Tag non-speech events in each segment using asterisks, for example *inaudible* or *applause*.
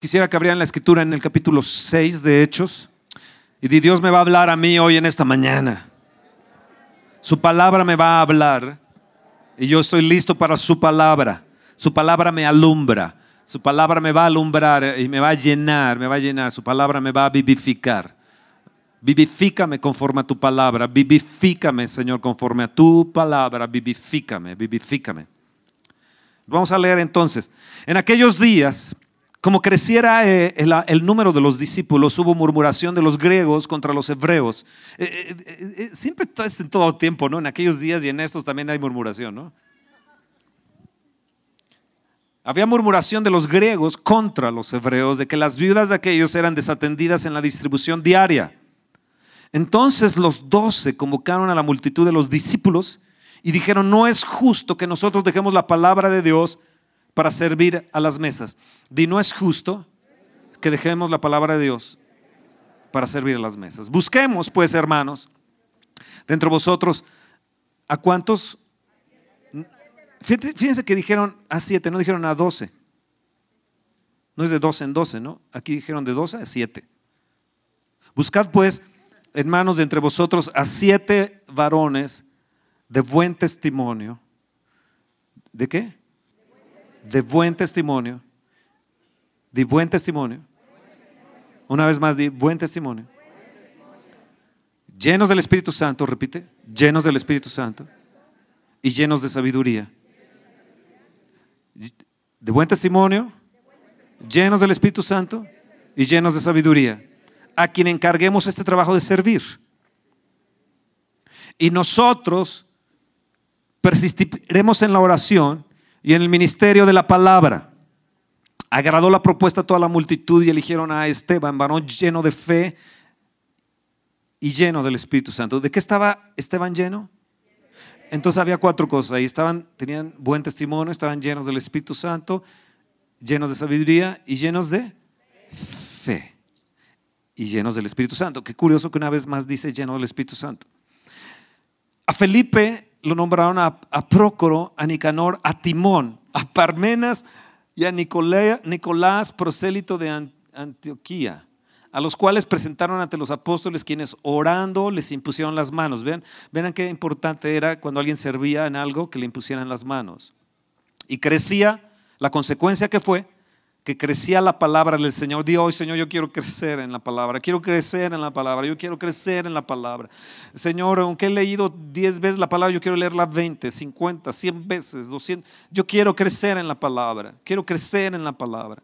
Quisiera que abrieran la escritura en el capítulo 6 de Hechos. Y di, Dios me va a hablar a mí hoy en esta mañana. Su palabra me va a hablar. Y yo estoy listo para su palabra. Su palabra me alumbra. Su palabra me va a alumbrar y me va a llenar, me va a llenar. Su palabra me va a vivificar. Vivifícame conforme a tu palabra. Vivifícame, Señor, conforme a tu palabra. Vivifícame, vivifícame. Vamos a leer entonces. En aquellos días como creciera eh, el, número de los discípulos, hubo murmuración de los griegos contra los hebreos. Eh, eh, siempre es en todo tiempo, ¿no? En aquellos días y en estos también hay murmuración, ¿no? Había murmuración de los griegos contra los hebreos, de que las viudas de aquellos eran desatendidas en la distribución diaria. Entonces los doce convocaron a la multitud de los discípulos y dijeron, no es justo que nosotros dejemos la palabra de Dios para servir a las mesas. Di, no es justo que dejemos la palabra de Dios para servir a las mesas. Busquemos, pues, hermanos, dentro de vosotros, ¿a cuántos? Fíjense que dijeron a siete, no dijeron a doce. No es de doce en doce, ¿no? Aquí dijeron de doce a siete. Buscad, pues, hermanos, de entre vosotros a siete varones de buen testimonio. ¿De qué? De buen testimonio, de buen testimonio. Una vez más, de buen testimonio. Llenos del Espíritu Santo, repite, llenos del Espíritu Santo y llenos de sabiduría. De buen testimonio, llenos del Espíritu Santo y llenos de sabiduría. A quien encarguemos este trabajo de servir. Y nosotros persistiremos en la oración y en el ministerio de la palabra. Agradó la propuesta a toda la multitud y eligieron a Esteban, varón lleno de fe y lleno del Espíritu Santo. ¿De qué estaba Esteban lleno? Entonces había cuatro cosas. Ahí estaban, tenían buen testimonio, estaban llenos del Espíritu Santo, llenos de sabiduría y llenos de fe. Y llenos del Espíritu Santo. Qué curioso que una vez más dice lleno del Espíritu Santo. A Felipe lo nombraron a, Prócoro, a Nicanor, a Timón, a Parmenas y a Nicolás, prosélito de Antioquía, a los cuales presentaron ante los apóstoles quienes orando les impusieron las manos. Ven, ven qué importante era cuando alguien servía en algo que le impusieran las manos. Y crecía, la consecuencia que fue, que crecía la palabra del Señor. Dios, hoy, Señor, yo quiero crecer en la palabra, quiero crecer en la palabra, yo quiero crecer en la palabra. Señor, aunque he leído 10 veces la palabra, yo quiero leerla 20, 50, 100 veces, 200. Yo quiero crecer en la palabra, quiero crecer en la palabra.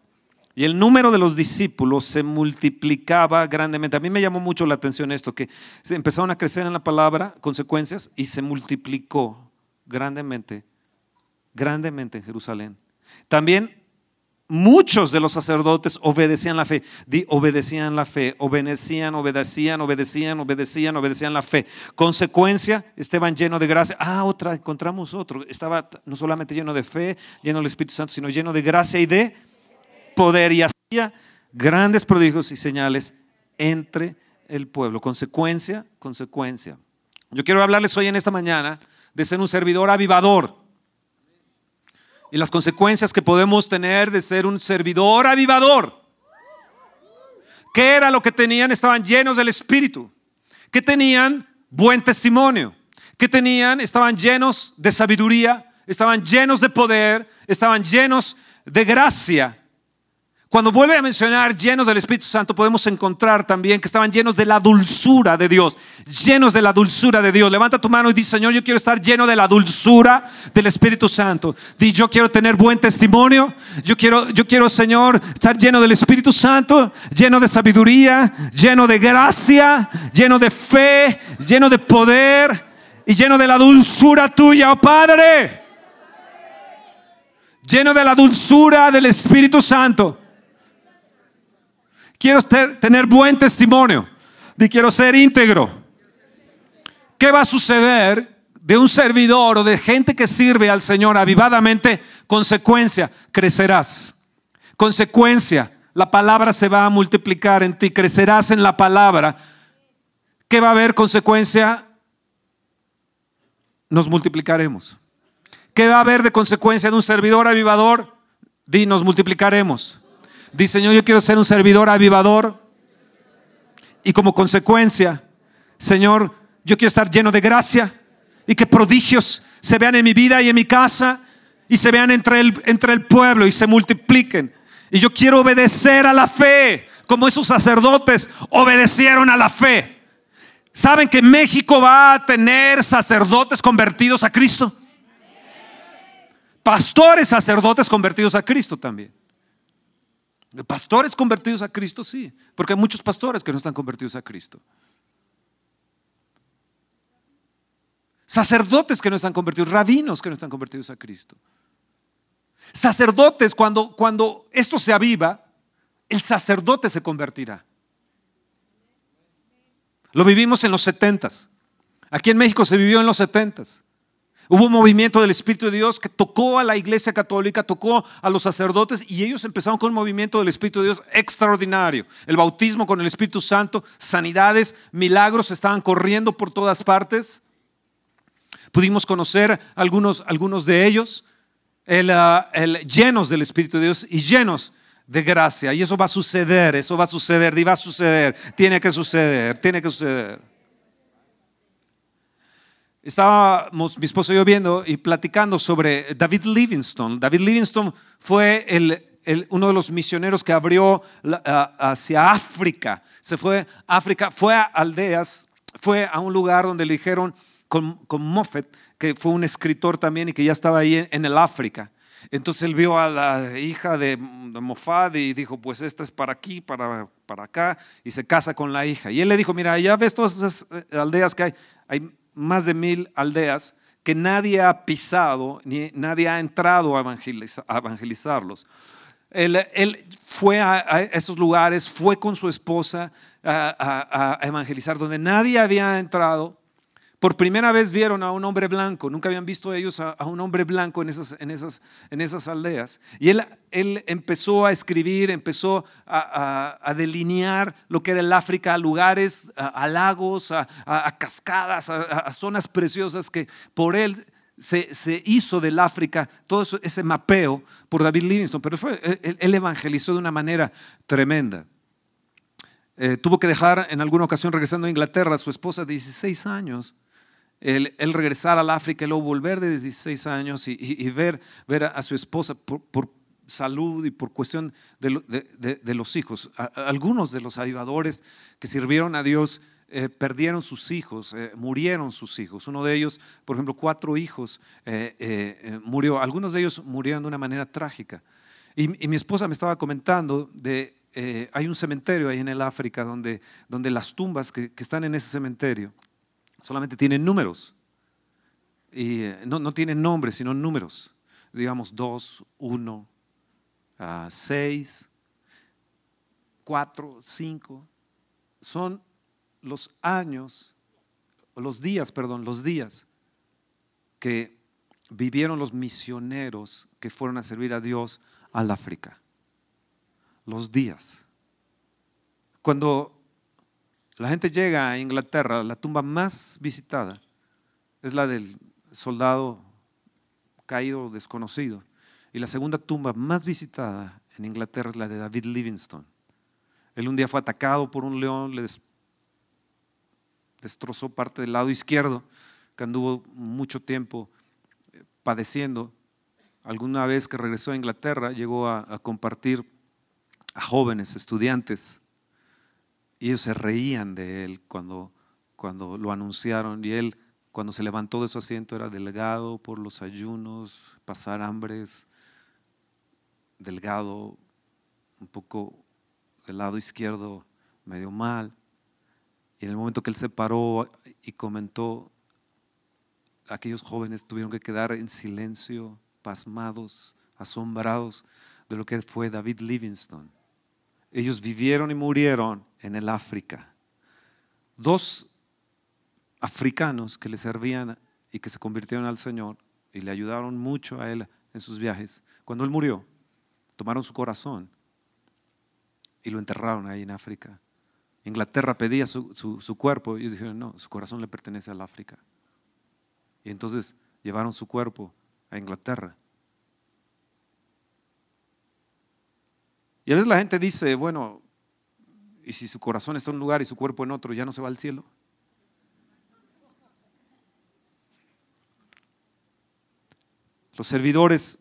Y el número de los discípulos se multiplicaba grandemente. A mí me llamó mucho la atención esto, que se empezaron a crecer en la palabra, consecuencias, y se multiplicó grandemente, grandemente en Jerusalén. También muchos de los sacerdotes obedecían la fe. Di, obedecían la fe, obedecían, obedecían, obedecían, obedecían, obedecían la fe. Consecuencia, Esteban lleno de gracia. Ah, otra, encontramos otro. Estaba no solamente lleno de fe, lleno del Espíritu Santo, sino lleno de gracia y de poder. Y hacía grandes prodigios y señales entre el pueblo. Consecuencia, consecuencia. Yo quiero hablarles hoy en esta mañana de ser un servidor avivador y las consecuencias que podemos tener de ser un servidor avivador. ¿Qué era lo que tenían? Estaban llenos del Espíritu. ¿Qué tenían? Buen testimonio. ¿Qué tenían? Estaban llenos de sabiduría, estaban llenos de poder, estaban llenos de gracia. Cuando vuelve a mencionar llenos del Espíritu Santo, podemos encontrar también que estaban llenos de la dulzura de Dios, llenos de la dulzura de Dios. Levanta tu mano y dice, Señor, yo quiero estar lleno de la dulzura del Espíritu Santo. Di, yo quiero tener buen testimonio. Yo quiero, yo quiero, Señor, estar lleno del Espíritu Santo, lleno de sabiduría, lleno de gracia, lleno de fe, lleno de poder y lleno de la dulzura tuya, oh Padre. Lleno de la dulzura del Espíritu Santo. Quiero tener buen testimonio. Y quiero ser íntegro. ¿Qué va a suceder de un servidor o de gente que sirve al Señor avivadamente? Consecuencia, crecerás. Consecuencia, la palabra se va a multiplicar en ti, crecerás en la palabra. ¿Qué va a haber consecuencia? Nos multiplicaremos. ¿Qué va a haber de consecuencia de un servidor avivador? Di, nos multiplicaremos. Dice, Señor, yo quiero ser un servidor avivador. Y como consecuencia, Señor, yo quiero estar lleno de gracia y que prodigios se vean en mi vida y en mi casa y se vean entre el, entre el pueblo y se multipliquen. Y yo quiero obedecer a la fe, como esos sacerdotes obedecieron a la fe. ¿Saben que México va a tener sacerdotes convertidos a Cristo? Pastores sacerdotes convertidos a Cristo también. Pastores convertidos a Cristo, sí, porque hay muchos pastores que no están convertidos a Cristo. Sacerdotes que no están convertidos, rabinos que no están convertidos a Cristo. Sacerdotes, cuando, cuando esto se aviva, el sacerdote se convertirá. Lo vivimos en los setentas. Aquí en México se vivió en los setentas. Hubo un movimiento del Espíritu de Dios que tocó a la iglesia católica, tocó a los sacerdotes y ellos empezaron con un movimiento del Espíritu de Dios extraordinario. El bautismo con el Espíritu Santo, sanidades, milagros estaban corriendo por todas partes. Pudimos conocer algunos, algunos de ellos, el, ah, llenos del Espíritu de Dios y llenos de gracia. Y eso va a suceder, eso va a suceder, y va a suceder, tiene que suceder, tiene que suceder. Estábamos mi esposo y yo viendo y platicando sobre David Livingstone. David Livingstone fue el, uno de los misioneros que abrió hacia África. Se fue a África, fue a aldeas, fue a un lugar donde le dijeron con, con Moffat, que fue un escritor también y que ya estaba ahí en, el África. Entonces él vio a la hija de, de y dijo, pues esta es para aquí, para, para acá, y se casa con la hija. Y él le dijo, mira, ya ves todas esas eh, aldeas que hay, hay más de mil aldeas que nadie ha pisado, ni nadie ha entrado a, evangelizarlos. Él, fue a, esos lugares, fue con su esposa a, a evangelizar, donde nadie había entrado por primera vez vieron a un hombre blanco, nunca habían visto ellos a, un hombre blanco en esas, en esas, en esas aldeas. Y él, él empezó a escribir, empezó a, delinear lo que era el África, a lugares, a, lagos, a, cascadas, a, zonas preciosas que por él se, se, hizo del África todo ese mapeo por David Livingstone, pero fue, él, evangelizó de una manera tremenda. Eh, tuvo que dejar en alguna ocasión regresando a Inglaterra a su esposa de 16 años el, regresar al África y luego volver de 16 años y, ver, ver a, su esposa por, salud y por cuestión de, los hijos. algunos de los avivadores que sirvieron a Dios eh, perdieron sus hijos, eh, murieron sus hijos. Uno de ellos, por ejemplo, cuatro hijos eh, murió. Algunos de ellos murieron de una manera trágica. Y, mi esposa me estaba comentando de, hay un cementerio ahí en el África donde, donde las tumbas que están en ese cementerio solamente tienen números. Y eh, no, no tienen nombres, sino números. Digamos dos, uno, ah, seis, cuatro, cinco. Son los años, los días, perdón, los días que vivieron los misioneros que fueron a servir a Dios al África. Los días. Cuando la gente llega a Inglaterra, la tumba más visitada es la del soldado caído desconocido. Y la segunda tumba más visitada en Inglaterra es la de David Livingstone. Él un día fue atacado por un león, le destrozó parte del lado izquierdo, que anduvo mucho tiempo eh, padeciendo. Alguna vez que regresó a Inglaterra, llegó a, a compartir a jóvenes, estudiantes, y ellos se reían de él cuando, cuando lo anunciaron. Y él, cuando se levantó de su asiento, era delgado por los ayunos, pasar hambres, delgado, un poco del lado izquierdo, medio mal. Y en el momento que él se paró y comentó, aquellos jóvenes tuvieron que quedar en silencio, pasmados, asombrados de lo que fue David Livingstone. Ellos vivieron y murieron en el África. Dos africanos que le servían y que se convirtieron al Señor y le ayudaron mucho a él en sus viajes. Cuando él murió, tomaron su corazón y lo enterraron ahí en África. Inglaterra pedía su, cuerpo y ellos dijeron, no, su corazón le pertenece al África. Y entonces llevaron su cuerpo a Inglaterra Y a veces la gente dice, bueno, ¿y si su corazón está en un lugar y su cuerpo en otro, ya no se va al cielo? Los servidores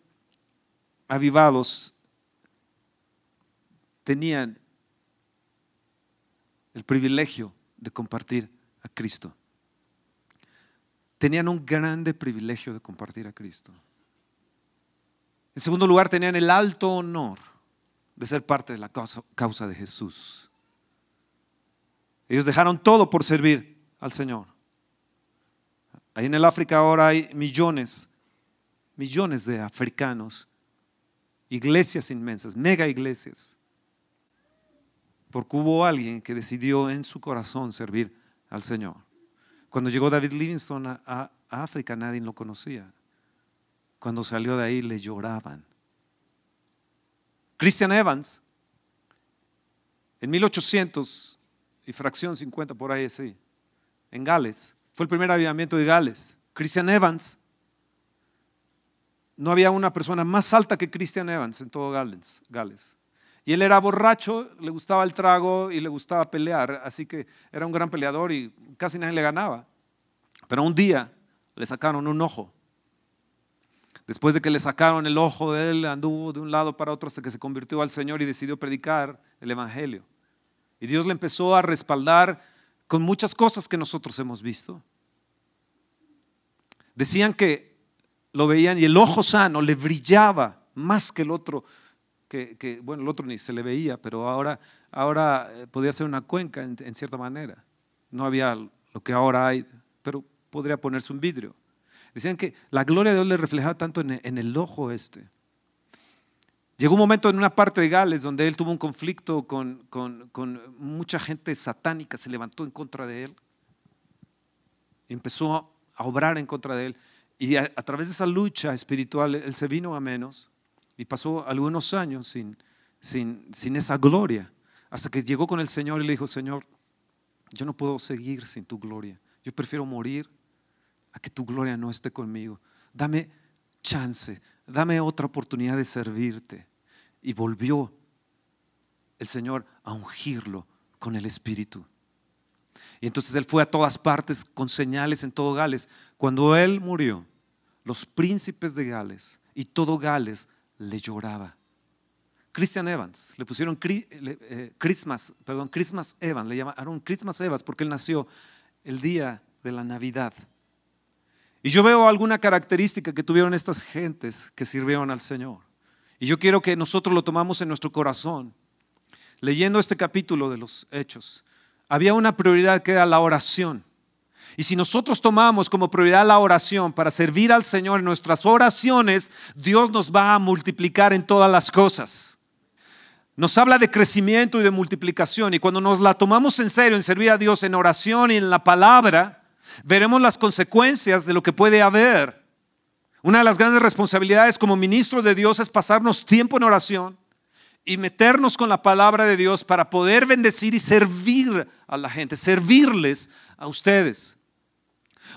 avivados tenían el privilegio de compartir a Cristo. Tenían un grande privilegio de compartir a Cristo. En segundo lugar, tenían el alto honor de ser parte de la causa, de Jesús. Ellos dejaron todo por servir al Señor. Ahí en el África ahora hay millones, millones de africanos, iglesias inmensas, mega iglesias, porque hubo alguien que decidió en su corazón servir al Señor. Cuando llegó David Livingstone a, África nadie lo conocía. Cuando salió de ahí le lloraban. Christian Evans, en 1800 y fracción 50 por ahí sí, en Gales, fue el primer avivamiento de Gales. Christian Evans, no había una persona más alta que Christian Evans en todo Gales. Gales. Y él era borracho, le gustaba el trago y le gustaba pelear, así que era un gran peleador y casi nadie le ganaba. Pero un día le sacaron un ojo Después de que le sacaron el ojo él, anduvo de un lado para otro hasta que se convirtió al Señor y decidió predicar el Evangelio. Y Dios le empezó a respaldar con muchas cosas que nosotros hemos visto. Decían que lo veían y el ojo sano le brillaba más que el otro, que, bueno, el otro ni se le veía, pero ahora, ahora eh, podía ser una cuenca en, en cierta manera. No había lo que ahora hay, pero podría ponerse un vidrio. Decían que la gloria de Dios le reflejaba tanto en el ojo este. Llegó un momento en una parte de Gales donde él tuvo un conflicto con, mucha gente satánica, se levantó en contra de él, empezó a obrar en contra de él y a, través de esa lucha espiritual él se vino a menos y pasó algunos años sin, sin, esa gloria, hasta que llegó con el Señor y le dijo, Señor, yo no puedo seguir sin tu gloria, yo prefiero morir a que tu gloria no esté conmigo. Dame chance, dame otra oportunidad de servirte. Y volvió el Señor a ungirlo con el Espíritu. Y entonces él fue a todas partes con señales en todo Gales. Cuando él murió, los príncipes de Gales y todo Gales le lloraba. Christian Evans, le pusieron eh, Christmas, perdón, Christmas Evans, le llamaron Christmas Evans porque él nació el día de la Navidad. Y yo veo alguna característica que tuvieron estas gentes que sirvieron al Señor. Y yo quiero que nosotros lo tomamos en nuestro corazón. Leyendo este capítulo de los Hechos, había una prioridad que era la oración. Y si nosotros tomamos como prioridad la oración para servir al Señor en nuestras oraciones, Dios nos va a multiplicar en todas las cosas. Nos habla de crecimiento y de multiplicación. Y cuando nos la tomamos en serio en servir a Dios en oración y en la palabra, veremos las consecuencias de lo que puede haber. Una de las grandes responsabilidades como ministro de Dios es pasarnos tiempo en oración y meternos con la palabra de Dios para poder bendecir y servir a la gente, servirles a ustedes.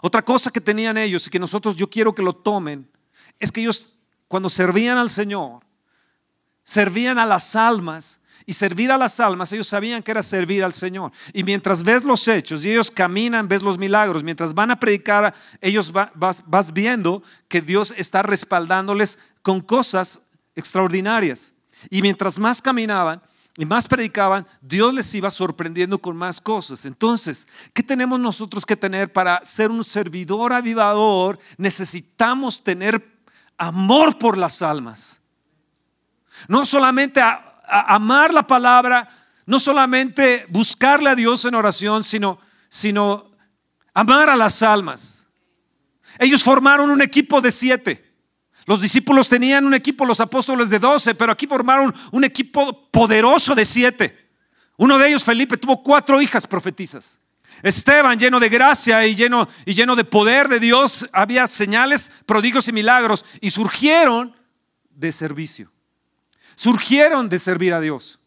Otra cosa que tenían ellos y que nosotros yo quiero que lo tomen es que ellos cuando servían al Señor, servían a las almas y servir a las almas, ellos sabían que era servir al Señor. Y mientras ves los hechos y ellos caminan, ves los milagros, mientras van a predicar, ellos vas, vas viendo que Dios está respaldándoles con cosas extraordinarias. Y mientras más caminaban, y más predicaban, Dios les iba sorprendiendo con más cosas. Entonces, ¿qué tenemos nosotros que tener para ser un servidor avivador? Necesitamos tener amor por las almas. No solamente a, amar la palabra, no solamente buscarle a Dios en oración, sino, sino amar a las almas. Ellos formaron un equipo de siete. Los discípulos tenían un equipo, los apóstoles de doce, pero aquí formaron un equipo poderoso de siete. Uno de ellos, Felipe, tuvo cuatro hijas profetizas. Esteban, lleno de gracia y lleno, y lleno de poder de Dios, había señales, prodigios y milagros, y surgieron de servicio surgieron de servir a Dios.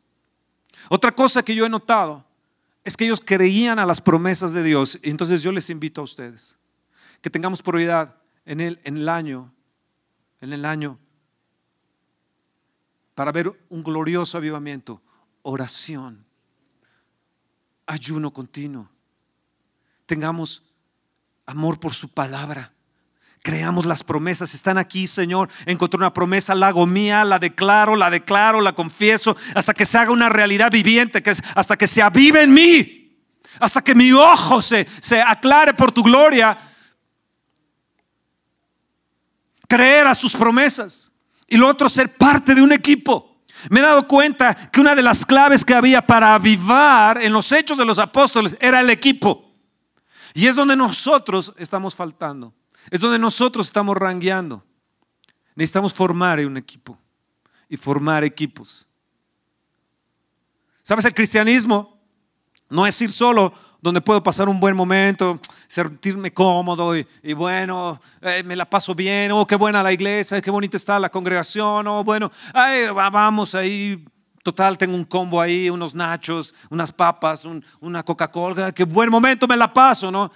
Otra cosa que yo he notado es que ellos creían a las promesas de Dios. Y entonces yo les invito a ustedes que tengamos prioridad en el, en el año, en el año para ver un glorioso avivamiento? Oración, ayuno continuo. Tengamos amor por su palabra. Creamos las promesas, están aquí, Señor. Encontré una promesa, la hago mía, la declaro, la declaro, la confieso, hasta que se haga una realidad viviente, que es, hasta que se avive en mí, hasta que mi ojo se, se aclare por tu gloria. Creer a sus promesas. Y lo otro, ser parte de un equipo. Me he dado cuenta que una de las claves que había para avivar en los hechos de los apóstoles era el equipo. Y es donde nosotros estamos faltando. Es donde nosotros estamos rangueando. Necesitamos formar un equipo y formar equipos. ¿Sabes? El cristianismo no es ir solo donde puedo pasar un buen momento, sentirme cómodo y, bueno, eh, me la paso bien, oh, qué buena la iglesia, qué bonita está la congregación, oh, bueno, vamos ahí Total, tengo un combo ahí, unos nachos, unas papas, una Coca-Cola. Qué buen momento me la paso, ¿no?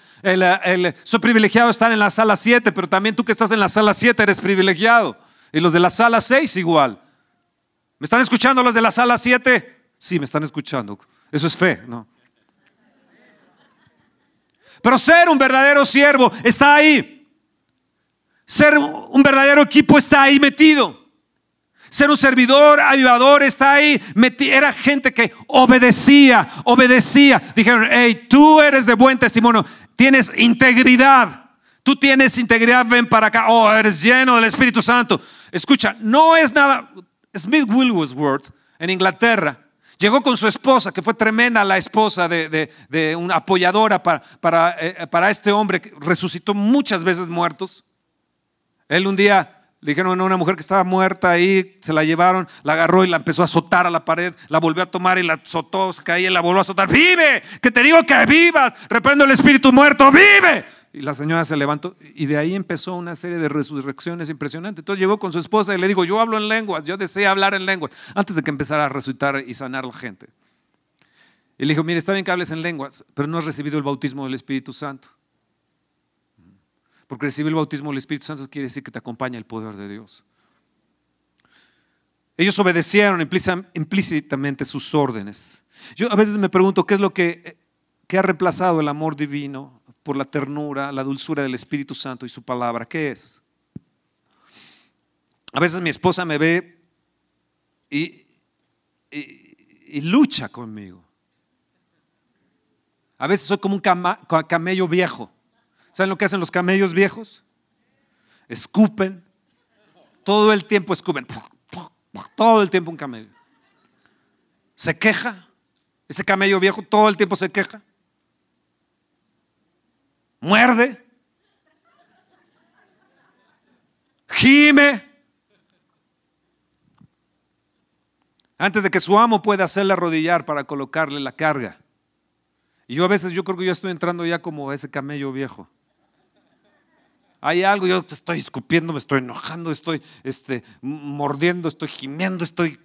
soy privilegiado de estar en la sala 7, pero también tú que estás en la sala 7 eres privilegiado. Y los de la sala 6 igual. ¿Me están escuchando los de la sala 7? Sí, me están escuchando. Eso es fe, ¿no? Pero ser un verdadero siervo está ahí. Ser un verdadero equipo está ahí metido ser un servidor, ayudador, está ahí. Era gente que obedecía, obedecía. Dijeron, hey, tú eres de buen testimonio, tienes integridad. Tú tienes integridad, ven para acá. Oh, eres lleno del Espíritu Santo. Escucha, no es nada. Smith Wigglesworth en Inglaterra llegó con su esposa, que fue tremenda la esposa de, una apoyadora para, para, eh, para este hombre que resucitó muchas veces muertos. Él un día le dijeron a una mujer que estaba muerta ahí, se la llevaron, la agarró y la empezó a azotar a la pared, la volvió a tomar y la azotó, se caía y la volvió a azotar. ¡Vive! Que te digo que vivas. Reprendo el espíritu muerto, ¡vive! Y la señora se levantó y de ahí empezó una serie de resurrecciones impresionantes. Entonces llegó con su esposa y le dijo, yo hablo en lenguas, yo deseo hablar en lenguas, antes de que empezara a resucitar y sanar la gente. Y le dijo, mire, está bien que hables en lenguas, pero no has recibido el bautismo del Espíritu Santo. Porque recibir el bautismo del Espíritu Santo quiere decir que te acompaña el poder de Dios. Ellos obedecieron implícitamente sus órdenes. Yo a veces me pregunto qué es lo que, que ha reemplazado el amor divino por la ternura, la dulzura del Espíritu Santo y su palabra. ¿Qué es? A veces mi esposa me ve y, y, lucha conmigo. A veces soy como un camello viejo. ¿Saben lo que hacen los camellos viejos? Escupen. Todo el tiempo escupen. Todo el tiempo un camello. Se queja. Ese camello viejo todo el tiempo se queja. Muerde. Gime. Antes de que su amo pueda hacerle arrodillar para colocarle la carga. Y yo a veces yo creo que yo estoy entrando ya como ese camello viejo hay algo, yo estoy escupiendo, me estoy enojando, estoy este, mordiendo, estoy gimiendo, estoy...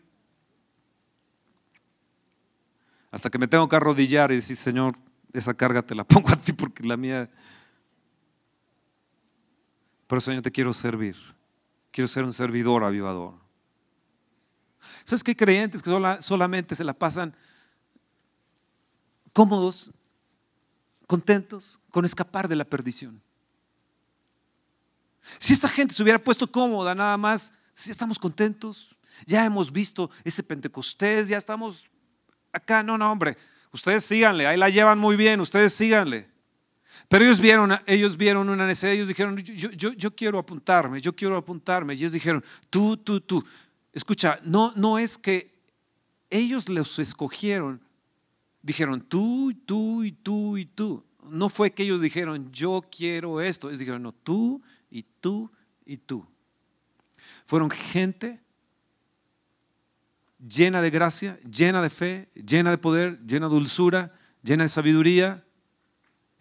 Hasta que me tengo que arrodillar y decir, Señor, esa carga te la *laughs* pongo a ti porque la mía... Pero Señor, te quiero servir. Quiero ser un servidor avivador. ¿Sabes qué creyentes que solamente se la pasan cómodos, contentos con escapar de la perdición? Si esta gente se hubiera puesto cómoda nada más, si estamos contentos, ya hemos visto ese Pentecostés, ya estamos acá, no, no, hombre, ustedes síganle, ahí la llevan muy bien, ustedes síganle. Pero ellos vieron, ellos vieron una necesidad, ellos dijeron, yo, yo, yo quiero apuntarme, yo quiero apuntarme. Y ellos dijeron, tú, tú, tú. Escucha, no, no es que ellos los escogieron, dijeron tú, tú y tú y tú. No fue que ellos dijeron, yo quiero esto. Ellos dijeron, no, tú y tú y tú. Fueron gente llena de gracia, llena de fe, llena de poder, llena de dulzura, llena de sabiduría.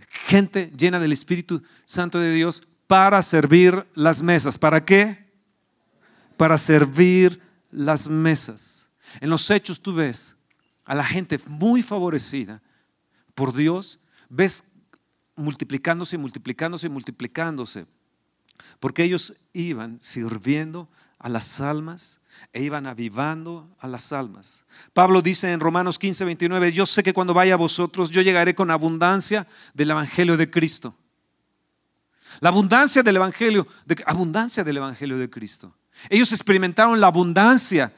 Gente llena del Espíritu Santo de Dios para servir las mesas. ¿Para qué? Para servir las mesas. En los hechos tú ves a la gente muy favorecida por Dios, ves multiplicándose, multiplicándose, multiplicándose porque ellos iban sirviendo a las almas e iban avivando a las almas. Pablo dice en Romanos 15, 29, yo sé que cuando vaya a vosotros yo llegaré con abundancia del Evangelio de Cristo. La abundancia del Evangelio, de, abundancia del Evangelio de Cristo. Ellos experimentaron la abundancia,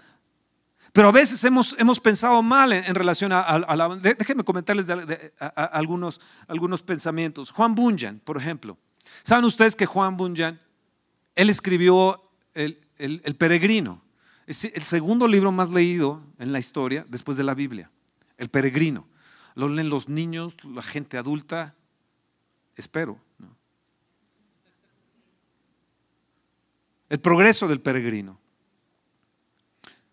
pero a veces hemos, hemos pensado mal en, relación a, la... Déjenme comentarles algunos, algunos pensamientos. Juan Bunyan, por ejemplo. ¿Saben ustedes que Juan Bunyan, él escribió el, el Peregrino? Es el segundo libro más leído en la historia después de la Biblia. El Peregrino. Lo leen los niños, la gente adulta, espero. El progreso del peregrino.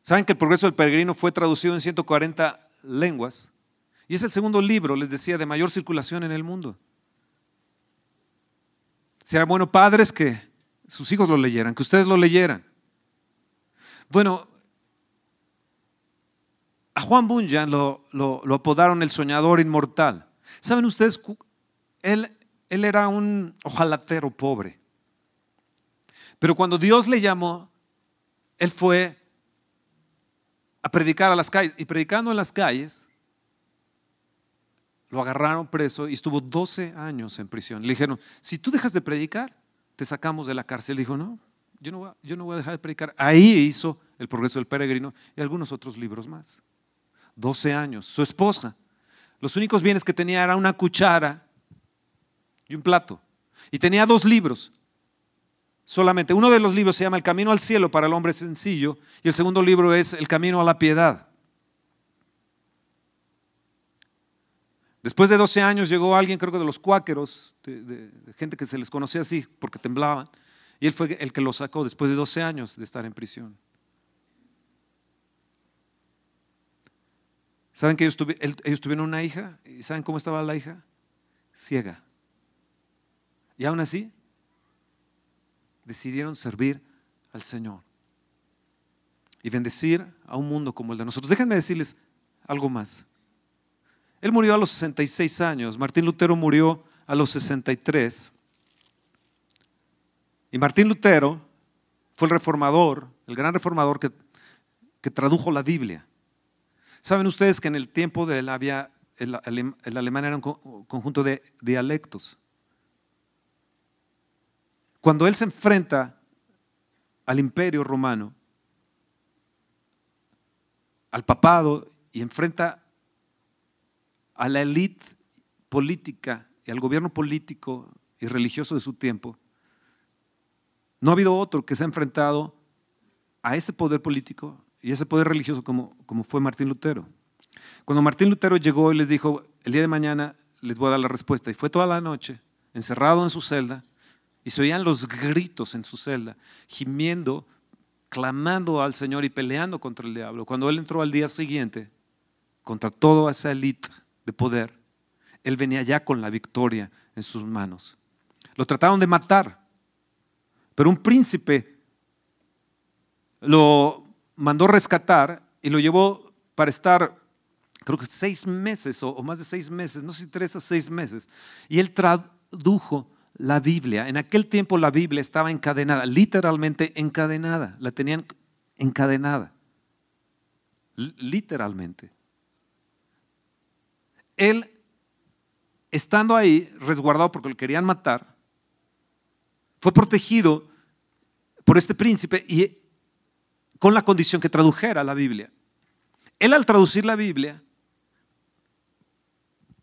¿Saben que el progreso del peregrino fue traducido en 140 lenguas? Y es el segundo libro, les decía, de mayor circulación en el mundo. Será bueno, padres, que sus hijos lo leyeran, que ustedes lo leyeran. Bueno, a Juan Bunyan lo, lo, apodaron el soñador inmortal. ¿Saben ustedes? Él, él era un ojalatero pobre. Pero cuando Dios le llamó, él fue a predicar a las calles. Y predicando en las calles, lo agarraron preso y estuvo 12 años en prisión. Le dijeron, si tú dejas de predicar, te sacamos de la cárcel. Dijo, no, yo no, voy a, yo no voy a dejar de predicar. Ahí hizo el progreso del peregrino y algunos otros libros más. 12 años. Su esposa, los únicos bienes que tenía era una cuchara y un plato. Y tenía dos libros, solamente. Uno de los libros se llama El Camino al Cielo para el hombre sencillo y el segundo libro es El Camino a la Piedad. Después de 12 años llegó alguien, creo que de los cuáqueros, de, gente que se les conocía así porque temblaban, y él fue el que lo sacó después de 12 años de estar en prisión. ¿Saben que ellos, ellos tuvieron una hija? ¿Y saben cómo estaba la hija? Ciega. Y aún así, decidieron servir al Señor y bendecir a un mundo como el de nosotros. Déjenme decirles algo más. Él murió a los 66 años, Martín Lutero murió a los 63. Y Martín Lutero fue el reformador, el gran reformador que, que tradujo la Biblia. ¿Saben ustedes que en el tiempo de él había, el, el alemán era un conjunto de dialectos? Cuando él se enfrenta al imperio romano, al papado y enfrenta a la élite política y al gobierno político y religioso de su tiempo, no ha habido otro que se ha enfrentado a ese poder político y ese poder religioso como, como fue Martín Lutero. Cuando Martín Lutero llegó y les dijo, el día de mañana les voy a dar la respuesta, y fue toda la noche encerrado en su celda, y se oían los gritos en su celda, gimiendo, clamando al Señor y peleando contra el diablo. Cuando él entró al día siguiente, contra toda esa élite de poder, él venía ya con la victoria en sus manos. Lo trataron de matar, pero un príncipe lo mandó rescatar y lo llevó para estar, creo que seis meses o, más de seis meses, no sé si tres a seis meses. Y él tradujo la Biblia. En aquel tiempo la Biblia estaba encadenada, literalmente encadenada. La tenían encadenada. literalmente. Él, estando ahí, resguardado porque lo querían matar, fue protegido por este príncipe y con la condición que tradujera la Biblia. Él al traducir la Biblia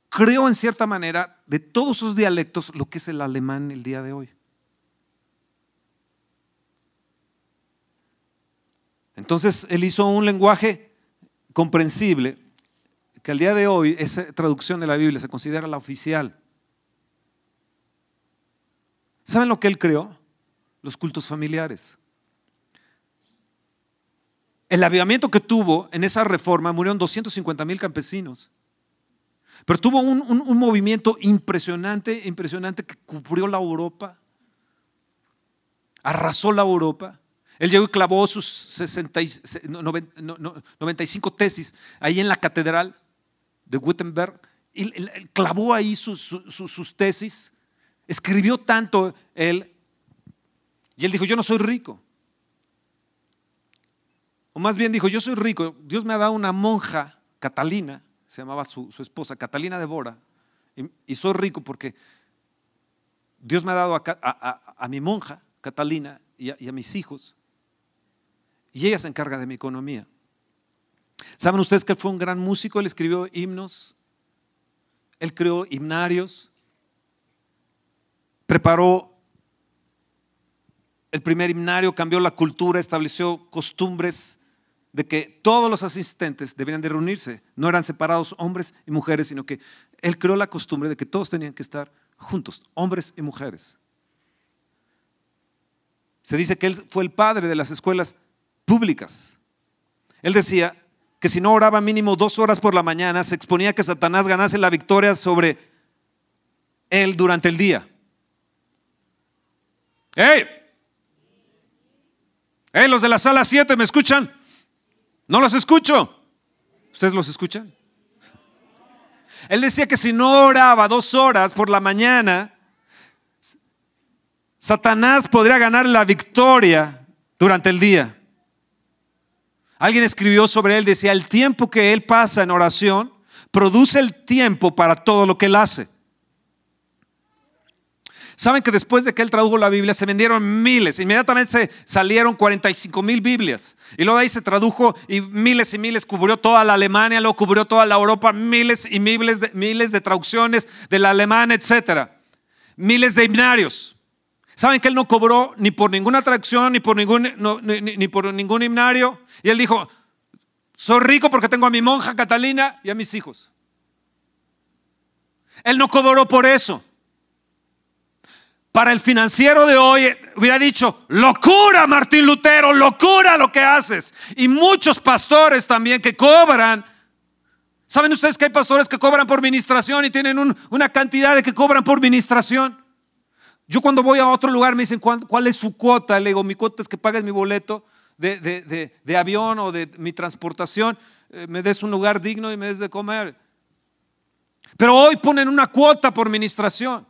creó en cierta manera de todos sus dialectos lo que es el alemán el día de hoy. Entonces él hizo un lenguaje comprensible que al día de hoy esa traducción de la Biblia se considera la oficial. ¿Saben lo que él creó? Los cultos familiares. El avivamiento que tuvo en esa reforma murieron 250 mil campesinos. Pero tuvo un, movimiento impresionante, impresionante que cubrió la Europa, arrasó la Europa. Él llegó y clavó sus 95 tesis ahí en la catedral de Wittenberg. Y clavó ahí sus, tesis. Escribió tanto él. Y él dijo, yo no soy rico. o más bien dijo, yo soy rico, Dios me ha dado una monja, Catalina, se llamaba su, esposa, Catalina de Bora, y, soy rico porque Dios me ha dado a, mi monja, Catalina, y a mis hijos, y ella se encarga de mi economía. ¿Saben ustedes que fue un gran músico? Él escribió himnos, él creó himnarios, preparó el primer himnario, cambió la cultura, estableció costumbres de que todos los asistentes debían de reunirse. No eran separados hombres y mujeres, sino que él creó la costumbre de que todos tenían que estar juntos, hombres y mujeres. Se dice que él fue el padre de las escuelas públicas. Él decía que si no oraba mínimo dos horas por la mañana, se exponía que Satanás ganase la victoria sobre él durante el día. ¡Hey! ¡Hey, los de la sala 7, ¿me escuchan? No los escucho. ¿Ustedes los escuchan? Él decía que si no oraba dos horas por la mañana, Satanás podría ganar la victoria durante el día. Alguien escribió sobre él, decía, el tiempo que él pasa en oración produce el tiempo para todo lo que él hace. Saben que después de que él tradujo la Biblia se vendieron miles, inmediatamente se salieron 45 mil Biblias. Y luego ahí se tradujo y miles y miles, cubrió toda la Alemania, luego cubrió toda la Europa, miles y miles de, miles de traducciones del alemán, etcétera. Miles de himnarios. Saben que él no cobró ni por ninguna traducción, ni por ningún, ni por ningún himnario. Y él dijo, soy rico porque tengo a mi monja Catalina y a mis hijos. Él no cobró por eso. Para el financiero de hoy hubiera dicho, locura Martín Lutero, locura lo que haces. Y muchos pastores también que cobran. ¿Saben ustedes que hay pastores que cobran por ministración y tienen una cantidad de que cobran por ministración? Yo cuando voy a otro lugar me dicen, ¿cuál, es su cuota? Le digo, mi cuota es que pagues mi boleto de, avión o de mi transportación, eh, me des un lugar digno y me des de comer. Pero hoy ponen una cuota por ministración.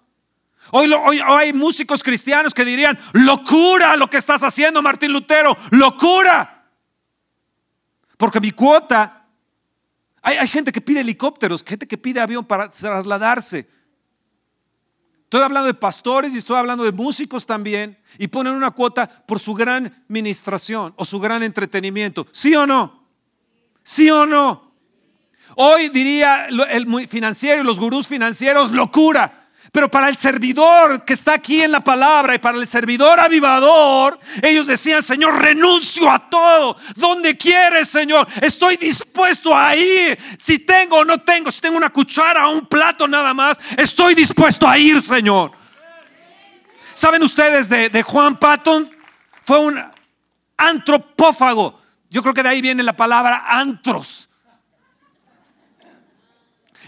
Hoy, hay músicos cristianos que dirían, locura lo que estás haciendo, Martín Lutero, locura. Porque mi cuota, hay, hay gente que pide helicópteros, gente que pide avión para trasladarse. Estoy hablando de pastores y estoy hablando de músicos también y ponen una cuota por su gran ministración o su gran entretenimiento. ¿Sí o no? ¿Sí o no? Hoy diría el financiero y los gurús financieros, locura. Pero para el servidor que está aquí en la palabra y para el servidor avivador, ellos decían, Señor, renuncio a todo. Donde quieres, Señor, estoy dispuesto a ir. Si tengo o no tengo, si tengo una cuchara o un plato nada más, estoy dispuesto a ir, Señor. ¿Saben ustedes de, de Juan Patton? Fue un antropófago. Yo creo que de ahí viene la palabra antros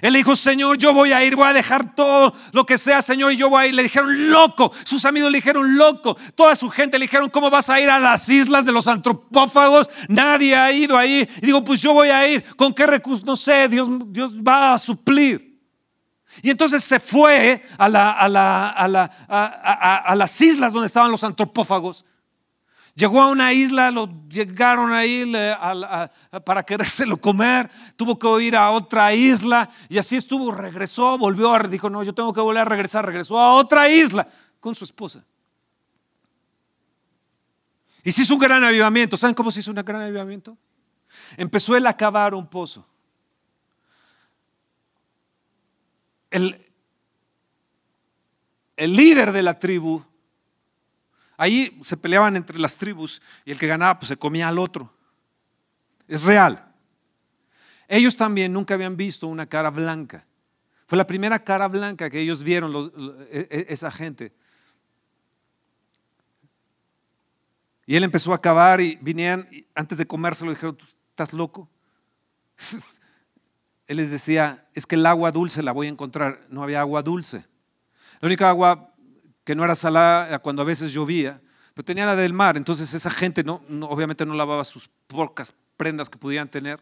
él dijo, Señor, yo voy a ir, voy a dejar todo lo que sea, Señor, y yo voy a ir. Le dijeron, loco. Sus amigos le dijeron, loco. Toda su gente le dijeron, ¿cómo vas a ir a las islas de los antropófagos? Nadie ha ido ahí. Y digo, pues yo voy a ir. ¿Con qué recursos? No sé, Dios, Dios va a suplir. Y entonces se fue a, a las islas donde estaban los antropófagos Llegó a una isla, lo llegaron ahí para querérselo comer, tuvo que ir a otra isla y así estuvo, regresó, volvió, a, dijo, no, yo tengo que volver a regresar, regresó a otra isla con su esposa. Y se hizo un gran avivamiento. ¿Saben cómo se hizo un gran avivamiento? Empezó él a cavar un pozo. El, el líder de la tribu Ahí se peleaban entre las tribus y el que ganaba pues se comía al otro. Es real. Ellos también nunca habían visto una cara blanca. Fue la primera cara blanca que ellos vieron e, e, esa gente. Y él empezó a cavar y vinieron, antes de comérselo, dijeron, ¿estás loco? *laughs* Él les decía, es que el agua dulce la voy a encontrar. No había agua dulce. La única agua que no era salada cuando a veces llovía, pero tenía la del mar. Entonces esa gente no, obviamente no lavaba sus pocas prendas que pudieran tener.